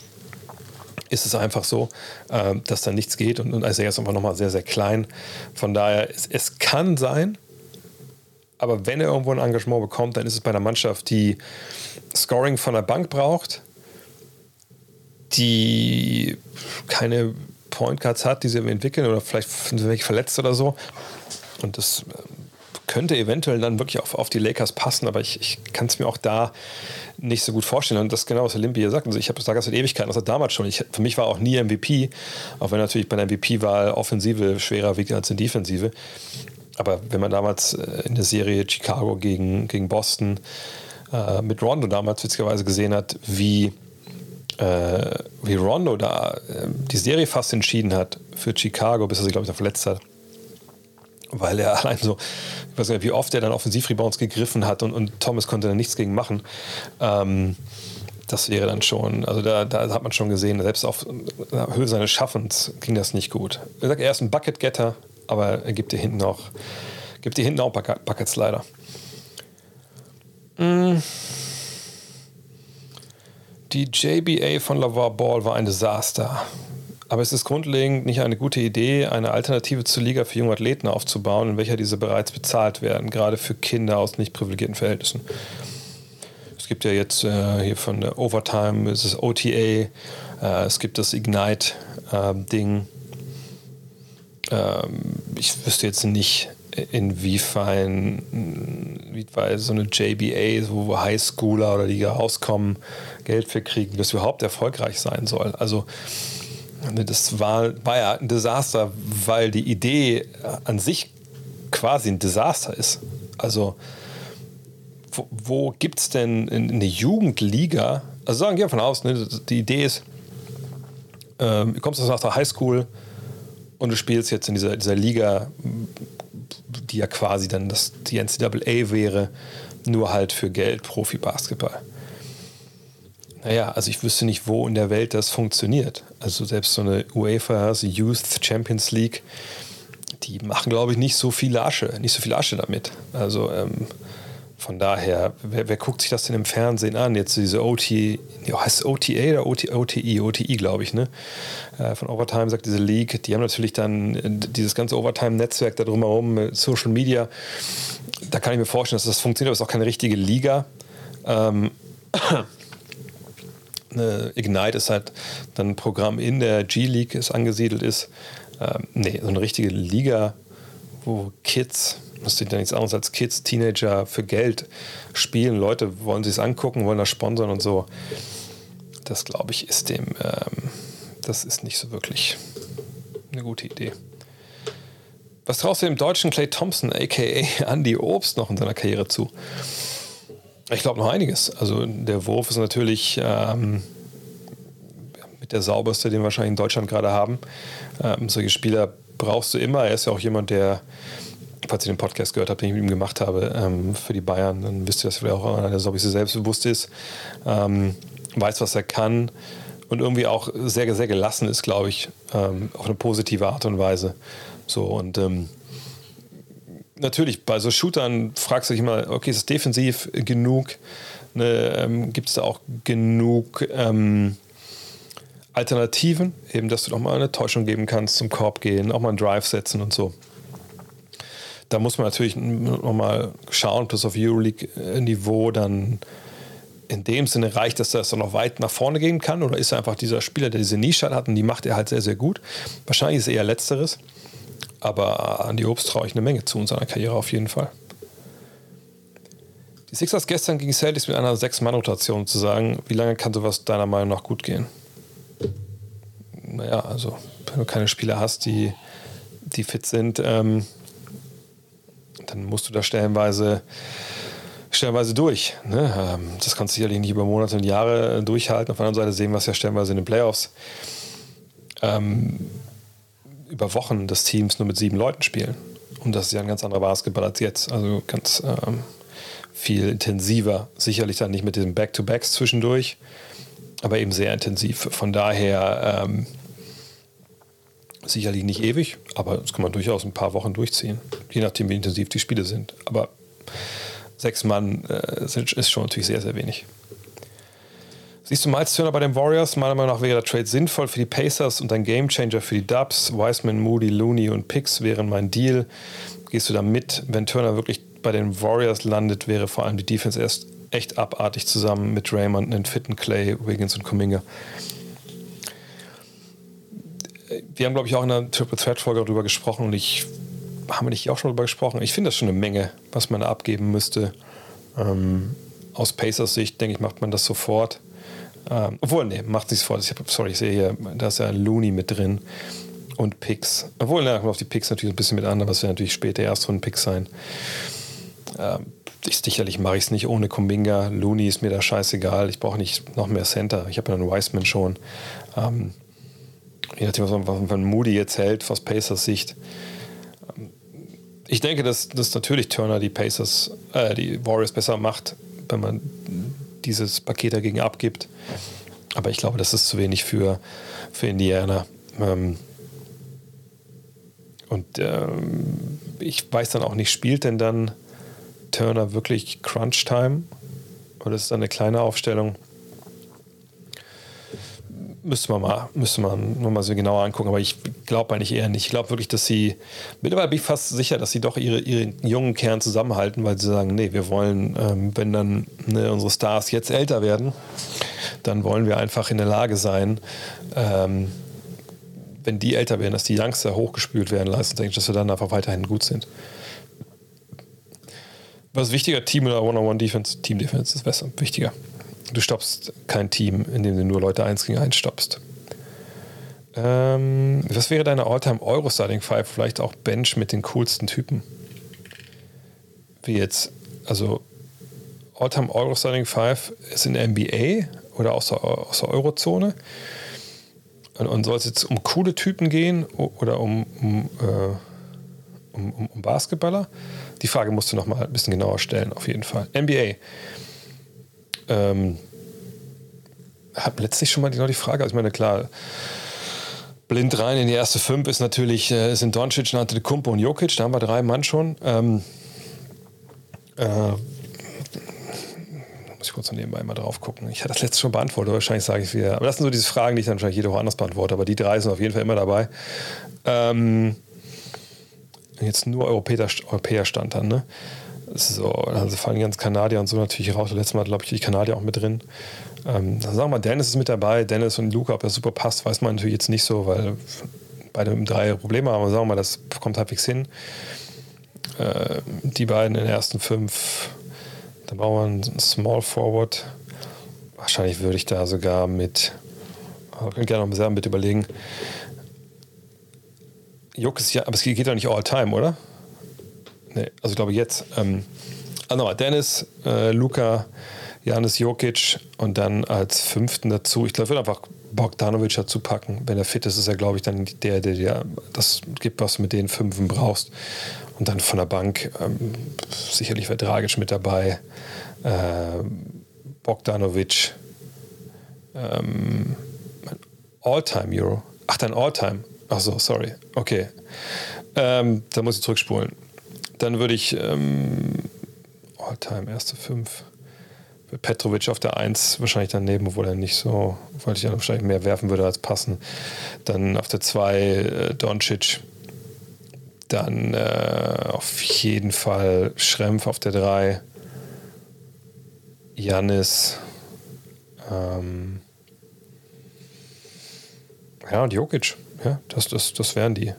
ist es einfach so, äh, dass da nichts geht und, und er ist einfach nochmal sehr, sehr klein. Von daher, es, es kann sein, aber wenn er irgendwo ein Engagement bekommt, dann ist es bei einer Mannschaft, die Scoring von der Bank braucht, die keine Point Guards hat, die sie entwickeln oder vielleicht sind welche verletzt oder so. Und das ähm, könnte eventuell dann wirklich auf, auf die Lakers passen, aber ich, ich kann es mir auch da nicht so gut vorstellen. Und das ist genau, was Olympia hier sagt. Also ich habe sage seit Ewigkeiten, hat damals schon. Ich, für mich war auch nie MVP, auch wenn natürlich bei der MVP-Wahl Offensive schwerer wiegt als eine Defensive. Aber wenn man damals äh, in der Serie Chicago gegen, gegen Boston äh, mit Rondo damals witzigerweise gesehen hat, wie, äh, wie Rondo da äh, die Serie fast entschieden hat für Chicago, bis er sich, glaube ich, noch verletzt hat weil er allein so, ich weiß nicht, wie oft er dann Offensivrebounds gegriffen hat und, und Thomas konnte da nichts gegen machen. Ähm, das wäre dann schon, also da, da, hat man schon gesehen, selbst auf Höhe seines Schaffens ging das nicht gut. Er sagt, er ist ein Bucket-Getter, aber er gibt dir hinten auch, gibt dir hinten auch Buckets leider. Mm. Die JBA von LaVar Ball war ein Desaster. Aber es ist grundlegend nicht eine gute Idee, eine Alternative zur Liga für junge Athleten aufzubauen, in welcher diese bereits bezahlt werden, gerade für Kinder aus nicht privilegierten Verhältnissen. Es gibt ja jetzt äh, hier von der Overtime, es ist OTA, äh, es gibt das Ignite-Ding. Ähm, ähm, ich wüsste jetzt nicht, inwiefern wie so eine JBA, wo Highschooler oder die rauskommen, Geld für kriegen, das überhaupt erfolgreich sein soll. Also das war, war ja ein Desaster, weil die Idee an sich quasi ein Desaster ist. Also, wo, wo gibt es denn eine Jugendliga? Also sagen wir von aus, ne, die Idee ist, ähm, du kommst aus der Highschool und du spielst jetzt in dieser, dieser Liga, die ja quasi dann das, die NCAA wäre, nur halt für Geld, Profi-Basketball. Naja, also ich wüsste nicht, wo in der Welt das funktioniert. Also selbst so eine UEFA Youth Champions League, die machen, glaube ich, nicht so viel Asche, nicht so viel Asche damit. Also ähm, von daher, wer, wer, guckt sich das denn im Fernsehen an? Jetzt diese OT, heißt es OTA oder OT, OTI? OTI, glaube ich, ne? Äh, von Overtime sagt diese League, die haben natürlich dann äh, dieses ganze Overtime-Netzwerk da drumherum, Social Media. Da kann ich mir vorstellen, dass das funktioniert, aber es ist auch keine richtige Liga. Ähm, Ignite ist halt dann ein Programm in der G-League ist angesiedelt ist. Ähm, nee, so eine richtige Liga, wo Kids, das sieht ja nichts anderes als Kids, Teenager für Geld spielen. Leute wollen sich es angucken, wollen das sponsern und so. Das glaube ich ist dem, ähm, das ist nicht so wirklich eine gute Idee. Was traust du dem deutschen Clay Thompson, aka Andy Obst, noch in seiner Karriere zu? Ich glaube noch einiges. Also der Wurf ist natürlich ähm, mit der sauberste, den wir wahrscheinlich in Deutschland gerade haben. Ähm, solche Spieler brauchst du immer. Er ist ja auch jemand, der, falls ihr den Podcast gehört habt, den ich mit ihm gemacht habe, ähm, für die Bayern, dann wisst ihr, dass er auch einer, der so ein bisschen selbstbewusst ist, ähm, weiß, was er kann und irgendwie auch sehr, sehr gelassen ist, glaube ich, ähm, auf eine positive Art und Weise. So und ähm, natürlich, bei so Shootern fragst du dich immer, okay, ist es defensiv genug? Ne, ähm, Gibt es da auch genug ähm, Alternativen, eben, dass du doch mal eine Täuschung geben kannst, zum Korb gehen, auch mal einen Drive setzen und so. Da muss man natürlich nochmal schauen, plus auf Euroleague-Niveau dann in dem Sinne reicht, dass er es noch weit nach vorne gehen kann? Oder ist er einfach dieser Spieler, der diese Nische hat und die macht er halt sehr, sehr gut? Wahrscheinlich ist es eher Letzteres. Aber an die Obst traue ich eine Menge zu in seiner Karriere auf jeden Fall. Die Sixers gestern gegen Celtics mit einer Sechs-Mann-Rotation zu sagen, wie lange kann sowas deiner Meinung nach gut gehen? Naja, also wenn du keine Spieler hast, die, die fit sind, ähm, dann musst du da stellenweise stellenweise durch. Ne? Ähm, das kannst du sicherlich nicht über Monate und Jahre durchhalten. Auf der anderen Seite sehen wir es ja stellenweise in den Playoffs. Ähm, über Wochen des Teams nur mit sieben Leuten spielen. Und das ist ja ein ganz anderer Basketball als jetzt. Also ganz ähm, viel intensiver. Sicherlich dann nicht mit diesen Back-to-Backs zwischendurch, aber eben sehr intensiv. Von daher ähm, sicherlich nicht ewig, aber das kann man durchaus ein paar Wochen durchziehen, je nachdem, wie intensiv die Spiele sind. Aber sechs Mann äh, ist schon natürlich sehr, sehr wenig. Siehst du Miles Turner bei den Warriors? Meiner Meinung nach wäre der Trade sinnvoll für die Pacers und ein Gamechanger für die Dubs. Wiseman, Moody, Looney und Picks wären mein Deal. Gehst du da mit? Wenn Turner wirklich bei den Warriors landet, wäre vor allem die Defense erst echt abartig zusammen mit Raymond, einen fitten Clay, Wiggins und Kuminga. Wir haben, glaube ich, auch in der Triple Threat Folge darüber gesprochen und ich haben wir nicht auch schon darüber gesprochen? Ich finde das schon eine Menge, was man abgeben müsste. Ähm, aus Pacers Sicht, denke ich, macht man das sofort. Ähm, obwohl, nee, macht nicht sofort. Ich hab, sorry, ich sehe hier, da ist ja Looney mit drin und Picks. Obwohl, kommt auf die Picks natürlich ein bisschen mit an, aber es werden natürlich später Erstrunden-Picks sein. Ähm, ich, sicherlich mache ich es nicht ohne Kumbinga. Looney ist mir da scheißegal. Ich brauche nicht noch mehr Center. Ich habe ja einen Wiseman schon. Ähm, je nachdem, was man von Moody jetzt hält, aus Pacers Sicht, ich denke, dass, dass natürlich Turner die Pacers, äh, die Warriors besser macht, wenn man dieses Paket dagegen abgibt. Aber ich glaube, das ist zu wenig für, für Indiana. Ähm, und ähm, ich weiß dann auch nicht, spielt denn dann Turner wirklich Crunch Time? Oder ist es dann eine kleine Aufstellung? Müsste man mal, müsste man nur mal so genauer angucken, aber ich glaube eigentlich eher nicht. Ich glaube wirklich, dass sie, mittlerweile bin ich fast sicher, dass sie doch ihre, ihren jungen Kern zusammenhalten, weil sie sagen, nee, wir wollen, ähm, wenn dann ne, unsere Stars jetzt älter werden, dann wollen wir einfach in der Lage sein, ähm, wenn die älter werden, dass die Youngster hochgespült werden ich, dass wir dann einfach weiterhin gut sind. Was wichtiger, Team oder One-on-One-Defense? Team-Defense ist besser, wichtiger. Du stoppst kein Team, in dem du nur Leute eins gegen eins stoppst. Ähm, was wäre deine All-Time Euro-Starting Five? Vielleicht auch Bench mit den coolsten Typen. Wie jetzt, also All-Time Euro-Starting Five ist in der NBA oder aus der, aus der Eurozone. Und, und soll es jetzt um coole Typen gehen oder um, um, äh, um, um Basketballer? Die Frage musst du noch mal ein bisschen genauer stellen, auf jeden Fall. NBA ähm, habe letztlich schon mal genau die Frage, also ich meine, klar, blind rein in die erste fünf ist natürlich, äh, sind Doncic, Nante Kumpo und Jokic, da haben wir drei Mann schon. Ähm, äh, muss ich kurz nebenbei mal drauf gucken. Ich hatte das letzte schon beantwortet, wahrscheinlich sage ich wieder. Aber das sind so diese Fragen, die ich dann wahrscheinlich jede Woche anders beantworte, aber die drei sind auf jeden Fall immer dabei. Ähm, jetzt nur Europäer, Europäer stand dann, ne? So, also fallen die ganzen Kanadier und so natürlich raus. Letztes Mal, glaube ich, die Kanadier auch mit drin. Ähm, dann sagen wir mal, Dennis ist mit dabei. Dennis und Luca, ob das super passt, weiß man natürlich jetzt nicht so, weil beide mit drei Probleme haben. Aber sagen wir mal, das kommt halbwegs hin. Äh, die beiden in den ersten fünf. Dann brauchen wir einen Small Forward. Wahrscheinlich würde ich da sogar mit. Ich gerne noch mal mit überlegen. Juck ist ja, aber es geht doch nicht all time, oder? Nee, also ich glaube jetzt. Ähm, also Dennis, äh, Luca, Janis Jokic und dann als fünften dazu. Ich glaube, ich würde einfach Bogdanovic dazu packen. Wenn er fit ist, ist er, glaube ich, dann der, der dir das gibt, was du mit den Fünfen brauchst. Und dann von der Bank ähm, sicherlich wäre Dragic mit dabei. Äh, Bogdanovic. Ähm, All-Time-Euro. Ach, dein All-Time. Ach so, sorry. Okay. Ähm, da muss ich zurückspulen. Dann würde ich ähm, All-Time, erste fünf. Petrovic auf der 1 wahrscheinlich daneben, obwohl er nicht so, weil ich ja wahrscheinlich mehr werfen würde als passen. Dann auf der 2 äh, Doncic. Dann äh, auf jeden Fall Schrempf auf der 3. Janis. Ähm, ja, und Jokic. Ja, das, das, das wären die. Äh,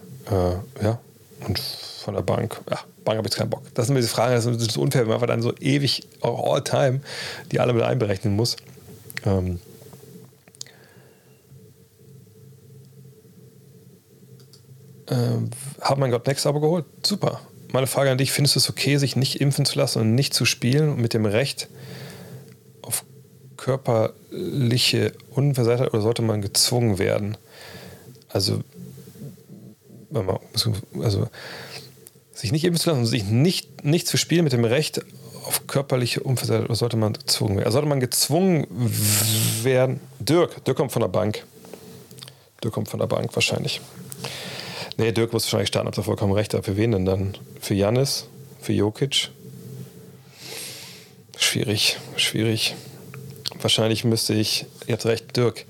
ja, und von der Bank. Ja, Bank habe ich keinen Bock. Das sind diese Fragen, das ist unfair, wenn man dann so ewig, all time, die alle mit einberechnen muss. Ähm, äh, hat mein Gott Next aber geholt? Super. Meine Frage an dich: Findest du es okay, sich nicht impfen zu lassen und nicht zu spielen mit dem Recht auf körperliche Unversehrtheit oder sollte man gezwungen werden? Also, also sich nicht impfen zu lassen und sich nicht, nicht zu spielen mit dem Recht auf körperliche Unversehrtheit sollte man gezwungen werden? Also sollte man gezwungen werden? Dirk, Dirk kommt von der Bank. Dirk kommt von der Bank wahrscheinlich. Nee, Dirk muss wahrscheinlich starten, habt ihr vollkommen recht. Aber für wen denn dann? Für Janis? Für Jokic? Schwierig, schwierig. Wahrscheinlich müsste ich, ihr habt recht, Dirk.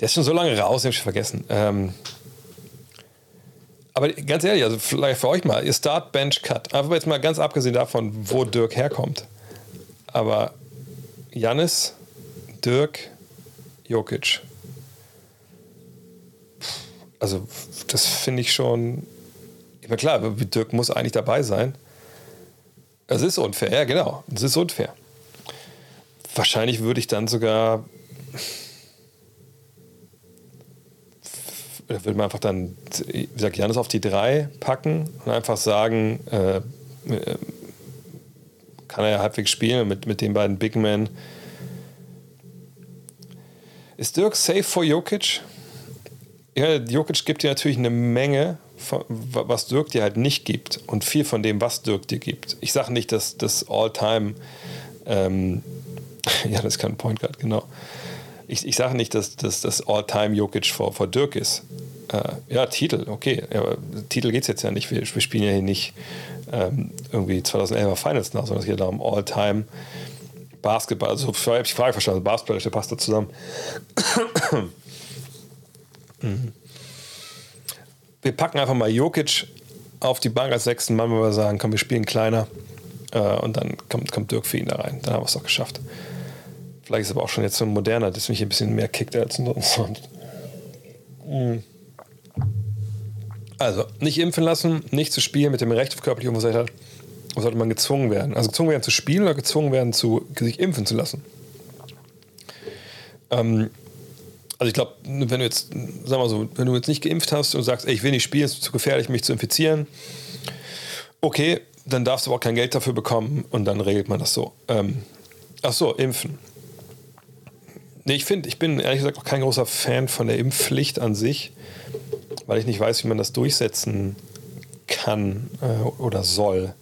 Der ist schon so lange raus, den hab ich vergessen. Ähm, aber ganz ehrlich, also vielleicht für euch mal, ihr Start, Bench, Cut. Einfach jetzt mal ganz abgesehen davon, wo Dirk herkommt. Aber Jannis, Dirk, Jokic. Also, das finde ich schon. Meine, klar, Dirk muss eigentlich dabei sein. Es ist unfair, ja, genau. Es ist unfair. Wahrscheinlich würde ich dann sogar da würde man einfach dann, wie gesagt, Janis auf die drei packen und einfach sagen, äh, äh, kann er ja halbwegs spielen mit, mit den beiden Big Men. Ist Dirk safe vor Jokic? Ja, Jokic gibt dir natürlich eine Menge, was Dirk dir halt nicht gibt und viel von dem, was Dirk dir gibt. Ich sage nicht, dass das All-Time, ähm, ja, das kein Point Guard, genau ich, ich sage nicht, dass, das All-Time Jokic vor, vor Dirk ist. Äh, ja, Titel, okay. Aber Titel geht es jetzt ja nicht. Wir, wir, spielen ja hier nicht ähm, irgendwie 2011er Finals nach, sondern es geht darum All-Time Basketball. Also, ich habe die Frage verstanden. Basketball, der passt da zusammen. Wir packen einfach mal Jokic auf die Bank als sechsten Mann, wenn wir sagen, komm, wir spielen kleiner. Äh, und dann kommt, kommt Dirk für ihn da rein. Dann haben wir es doch geschafft. Vielleicht ist es aber auch schon jetzt so ein moderner, das mich ein bisschen mehr kickt als sonst. Mhm. Also, nicht impfen lassen, nicht zu spielen mit dem Recht auf körperliche Unversehrtheit. Sollte man gezwungen werden? Also gezwungen werden zu spielen oder gezwungen werden, zu, sich impfen zu lassen? Ähm, also ich glaube, wenn du jetzt, sag mal so, wenn du jetzt nicht geimpft hast und sagst, ey, ich will nicht spielen, es ist zu gefährlich, mich zu infizieren, okay, dann darfst du aber auch kein Geld dafür bekommen und dann regelt man das so. Ähm, ach so, impfen. Nee, ich finde, ich bin ehrlich gesagt auch kein großer Fan von der Impfpflicht an sich, weil ich nicht weiß, wie man das durchsetzen kann äh, oder soll.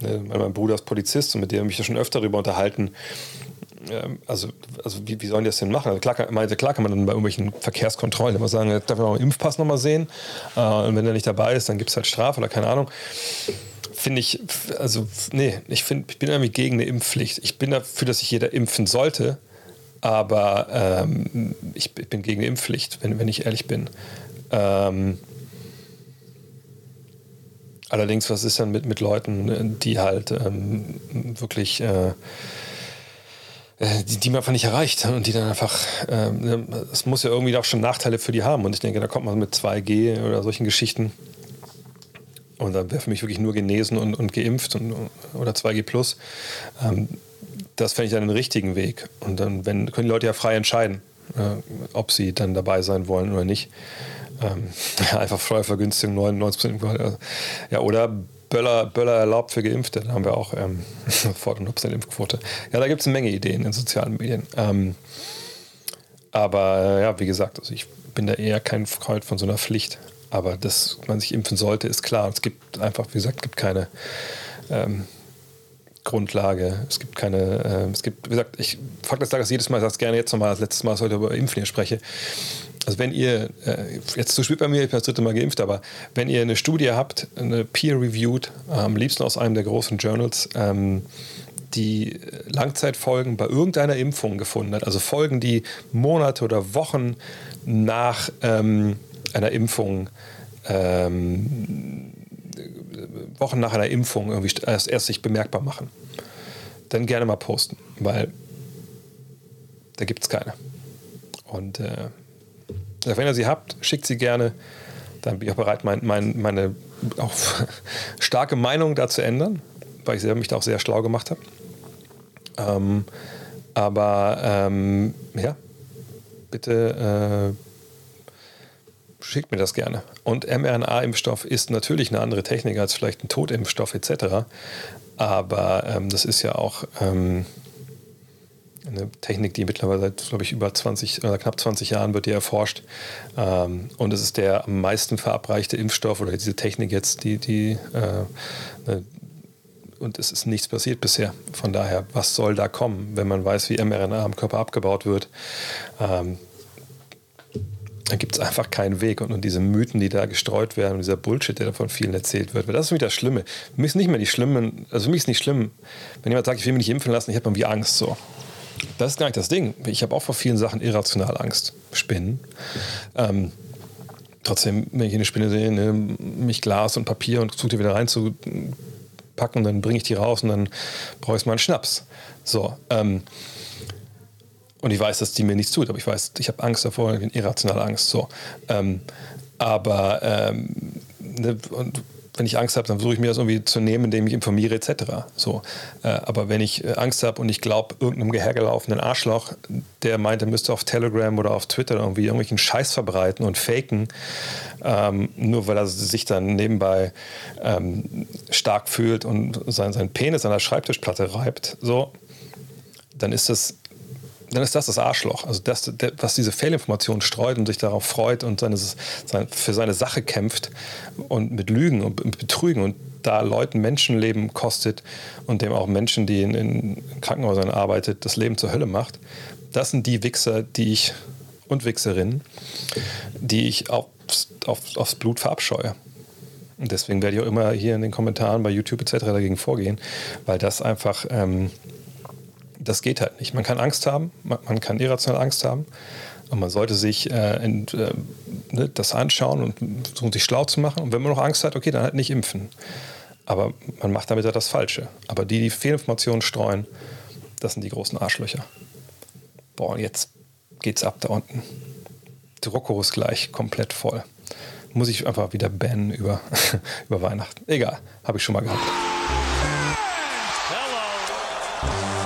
Ne, mein Bruder ist Polizist und mit dem habe ich ja schon öfter darüber unterhalten. Ähm, also, also wie, wie sollen die das denn machen? Also klar, meinte, klar kann man dann bei irgendwelchen Verkehrskontrollen immer sagen, darf man auch einen Impfpass nochmal sehen. Äh, und wenn der nicht dabei ist, dann gibt es halt Strafe oder keine Ahnung finde ich, also, nee, ich, find, ich bin irgendwie gegen eine Impfpflicht. Ich bin dafür, dass sich jeder impfen sollte. Aber ähm, ich, ich, bin gegen Impfpflicht, wenn, wenn ich ehrlich bin. Ähm, allerdings, was ist dann mit, mit Leuten, die halt ähm, wirklich äh, äh die, die man einfach nicht erreicht und die dann einfach, ähm, es muss ja irgendwie auch schon Nachteile für die haben. Und ich denke, da kommt man mit 2G oder solchen Geschichten. Und dann wäre für mich wirklich nur genesen und, und geimpft und, oder 2G plus. Ähm, das fände ich dann den richtigen Weg. Und dann wenn, können die Leute ja frei entscheiden, äh, ob sie dann dabei sein wollen oder nicht. Ähm, einfach Steuervergünstigung 99 Prozent. Ja, oder Böller, Böller erlaubt für Geimpfte. Da haben wir auch ähm, vor 100% Impfquote. Ja, da gibt es eine Menge Ideen in sozialen Medien. Ähm, aber ja, wie gesagt, also ich bin da eher kein Freund von so einer Pflicht. Aber dass man sich impfen sollte, ist klar. Es gibt einfach, wie gesagt, gibt keine ähm, Grundlage. Es gibt keine, äh, es gibt, wie gesagt, ich frage das Tages jedes Mal, ich sage es gerne jetzt nochmal, das letzte Mal, als ich heute über Impfen hier spreche. Also wenn ihr, äh, jetzt zu spät bei mir, ich bin das dritte Mal geimpft, aber wenn ihr eine Studie habt, eine peer-reviewed, am liebsten aus einem der großen Journals, ähm, die Langzeitfolgen bei irgendeiner Impfung gefunden hat, also Folgen, die Monate oder Wochen nach ähm, einer Impfung, ähm, Wochen nach einer Impfung irgendwie erst, erst sich bemerkbar machen, dann gerne mal posten, weil da gibt es keine. Und äh, wenn ihr sie habt, schickt sie gerne. Dann bin ich auch bereit, mein, mein, meine auch starke Meinung da zu ändern, weil ich selber mich da auch sehr schlau gemacht habe. Ähm, aber ähm, ja, bitte äh, schickt mir das gerne. Und mRNA-Impfstoff ist natürlich eine andere Technik als vielleicht ein Totimpfstoff etc. Aber ähm, das ist ja auch ähm, eine Technik, die mittlerweile seit, glaube ich, über 20 oder knapp 20 Jahren wird die erforscht. Ähm, und es ist der am meisten verabreichte Impfstoff oder diese Technik jetzt, die, die äh, und es ist nichts passiert bisher. Von daher, was soll da kommen, wenn man weiß, wie mRNA am Körper abgebaut wird? Ähm, da gibt es einfach keinen Weg. Und, und, diese Mythen, die da gestreut werden, und dieser Bullshit, der von vielen erzählt wird, das ist für mich das Schlimme. Für mich ist nicht mehr die schlimmen, also für mich ist nicht schlimm, wenn jemand sagt, ich will mich nicht impfen lassen, ich habe irgendwie Angst. So. Das ist gar nicht das Ding. Ich habe auch vor vielen Sachen irrational Angst. Spinnen. Ähm, trotzdem, wenn ich eine Spinne sehe, ne, mich Glas und Papier und versuche wieder reinzupacken, dann bringe ich die raus und dann brauche ich mal einen Schnaps. So. Ähm, und ich weiß, dass die mir nichts tut, aber ich weiß, ich habe Angst davor, irrationale Angst. So. Ähm, aber ähm, ne, und wenn ich Angst habe, dann versuche ich mir das irgendwie zu nehmen, indem ich informiere etc. So, äh, aber wenn ich äh, Angst habe und ich glaube irgendeinem hergelaufenen Arschloch, der meint, er müsste auf Telegram oder auf Twitter irgendwie irgendwelchen Scheiß verbreiten und faken, ähm, nur weil er sich dann nebenbei ähm, stark fühlt und sein, sein Penis an der Schreibtischplatte reibt, so, dann ist das dann ist das das Arschloch. Also das, der, was diese Fehlinformation streut und sich darauf freut und seine, seine, für seine Sache kämpft und mit Lügen und Betrügen und da Leuten Menschenleben kostet und dem auch Menschen, die in, in Krankenhäusern arbeitet, das Leben zur Hölle macht. Das sind die Wichser, die ich und Wichserinnen, die ich aufs, auf, aufs Blut verabscheue. Und deswegen werde ich auch immer hier in den Kommentaren bei YouTube etc. dagegen vorgehen, weil das einfach ähm, das geht halt nicht. Man kann Angst haben, man, man kann irrational Angst haben. Und man sollte sich äh, in, äh, ne, das anschauen und versuchen, sich schlau zu machen. Und wenn man noch Angst hat, okay, dann halt nicht impfen. Aber man macht damit ja das Falsche. Aber die, die Fehlinformationen streuen, das sind die großen Arschlöcher. Boah, jetzt geht's ab da unten. Drucko ist gleich komplett voll. Muss ich einfach wieder bannen über, über Weihnachten. Egal, habe ich schon mal gehabt.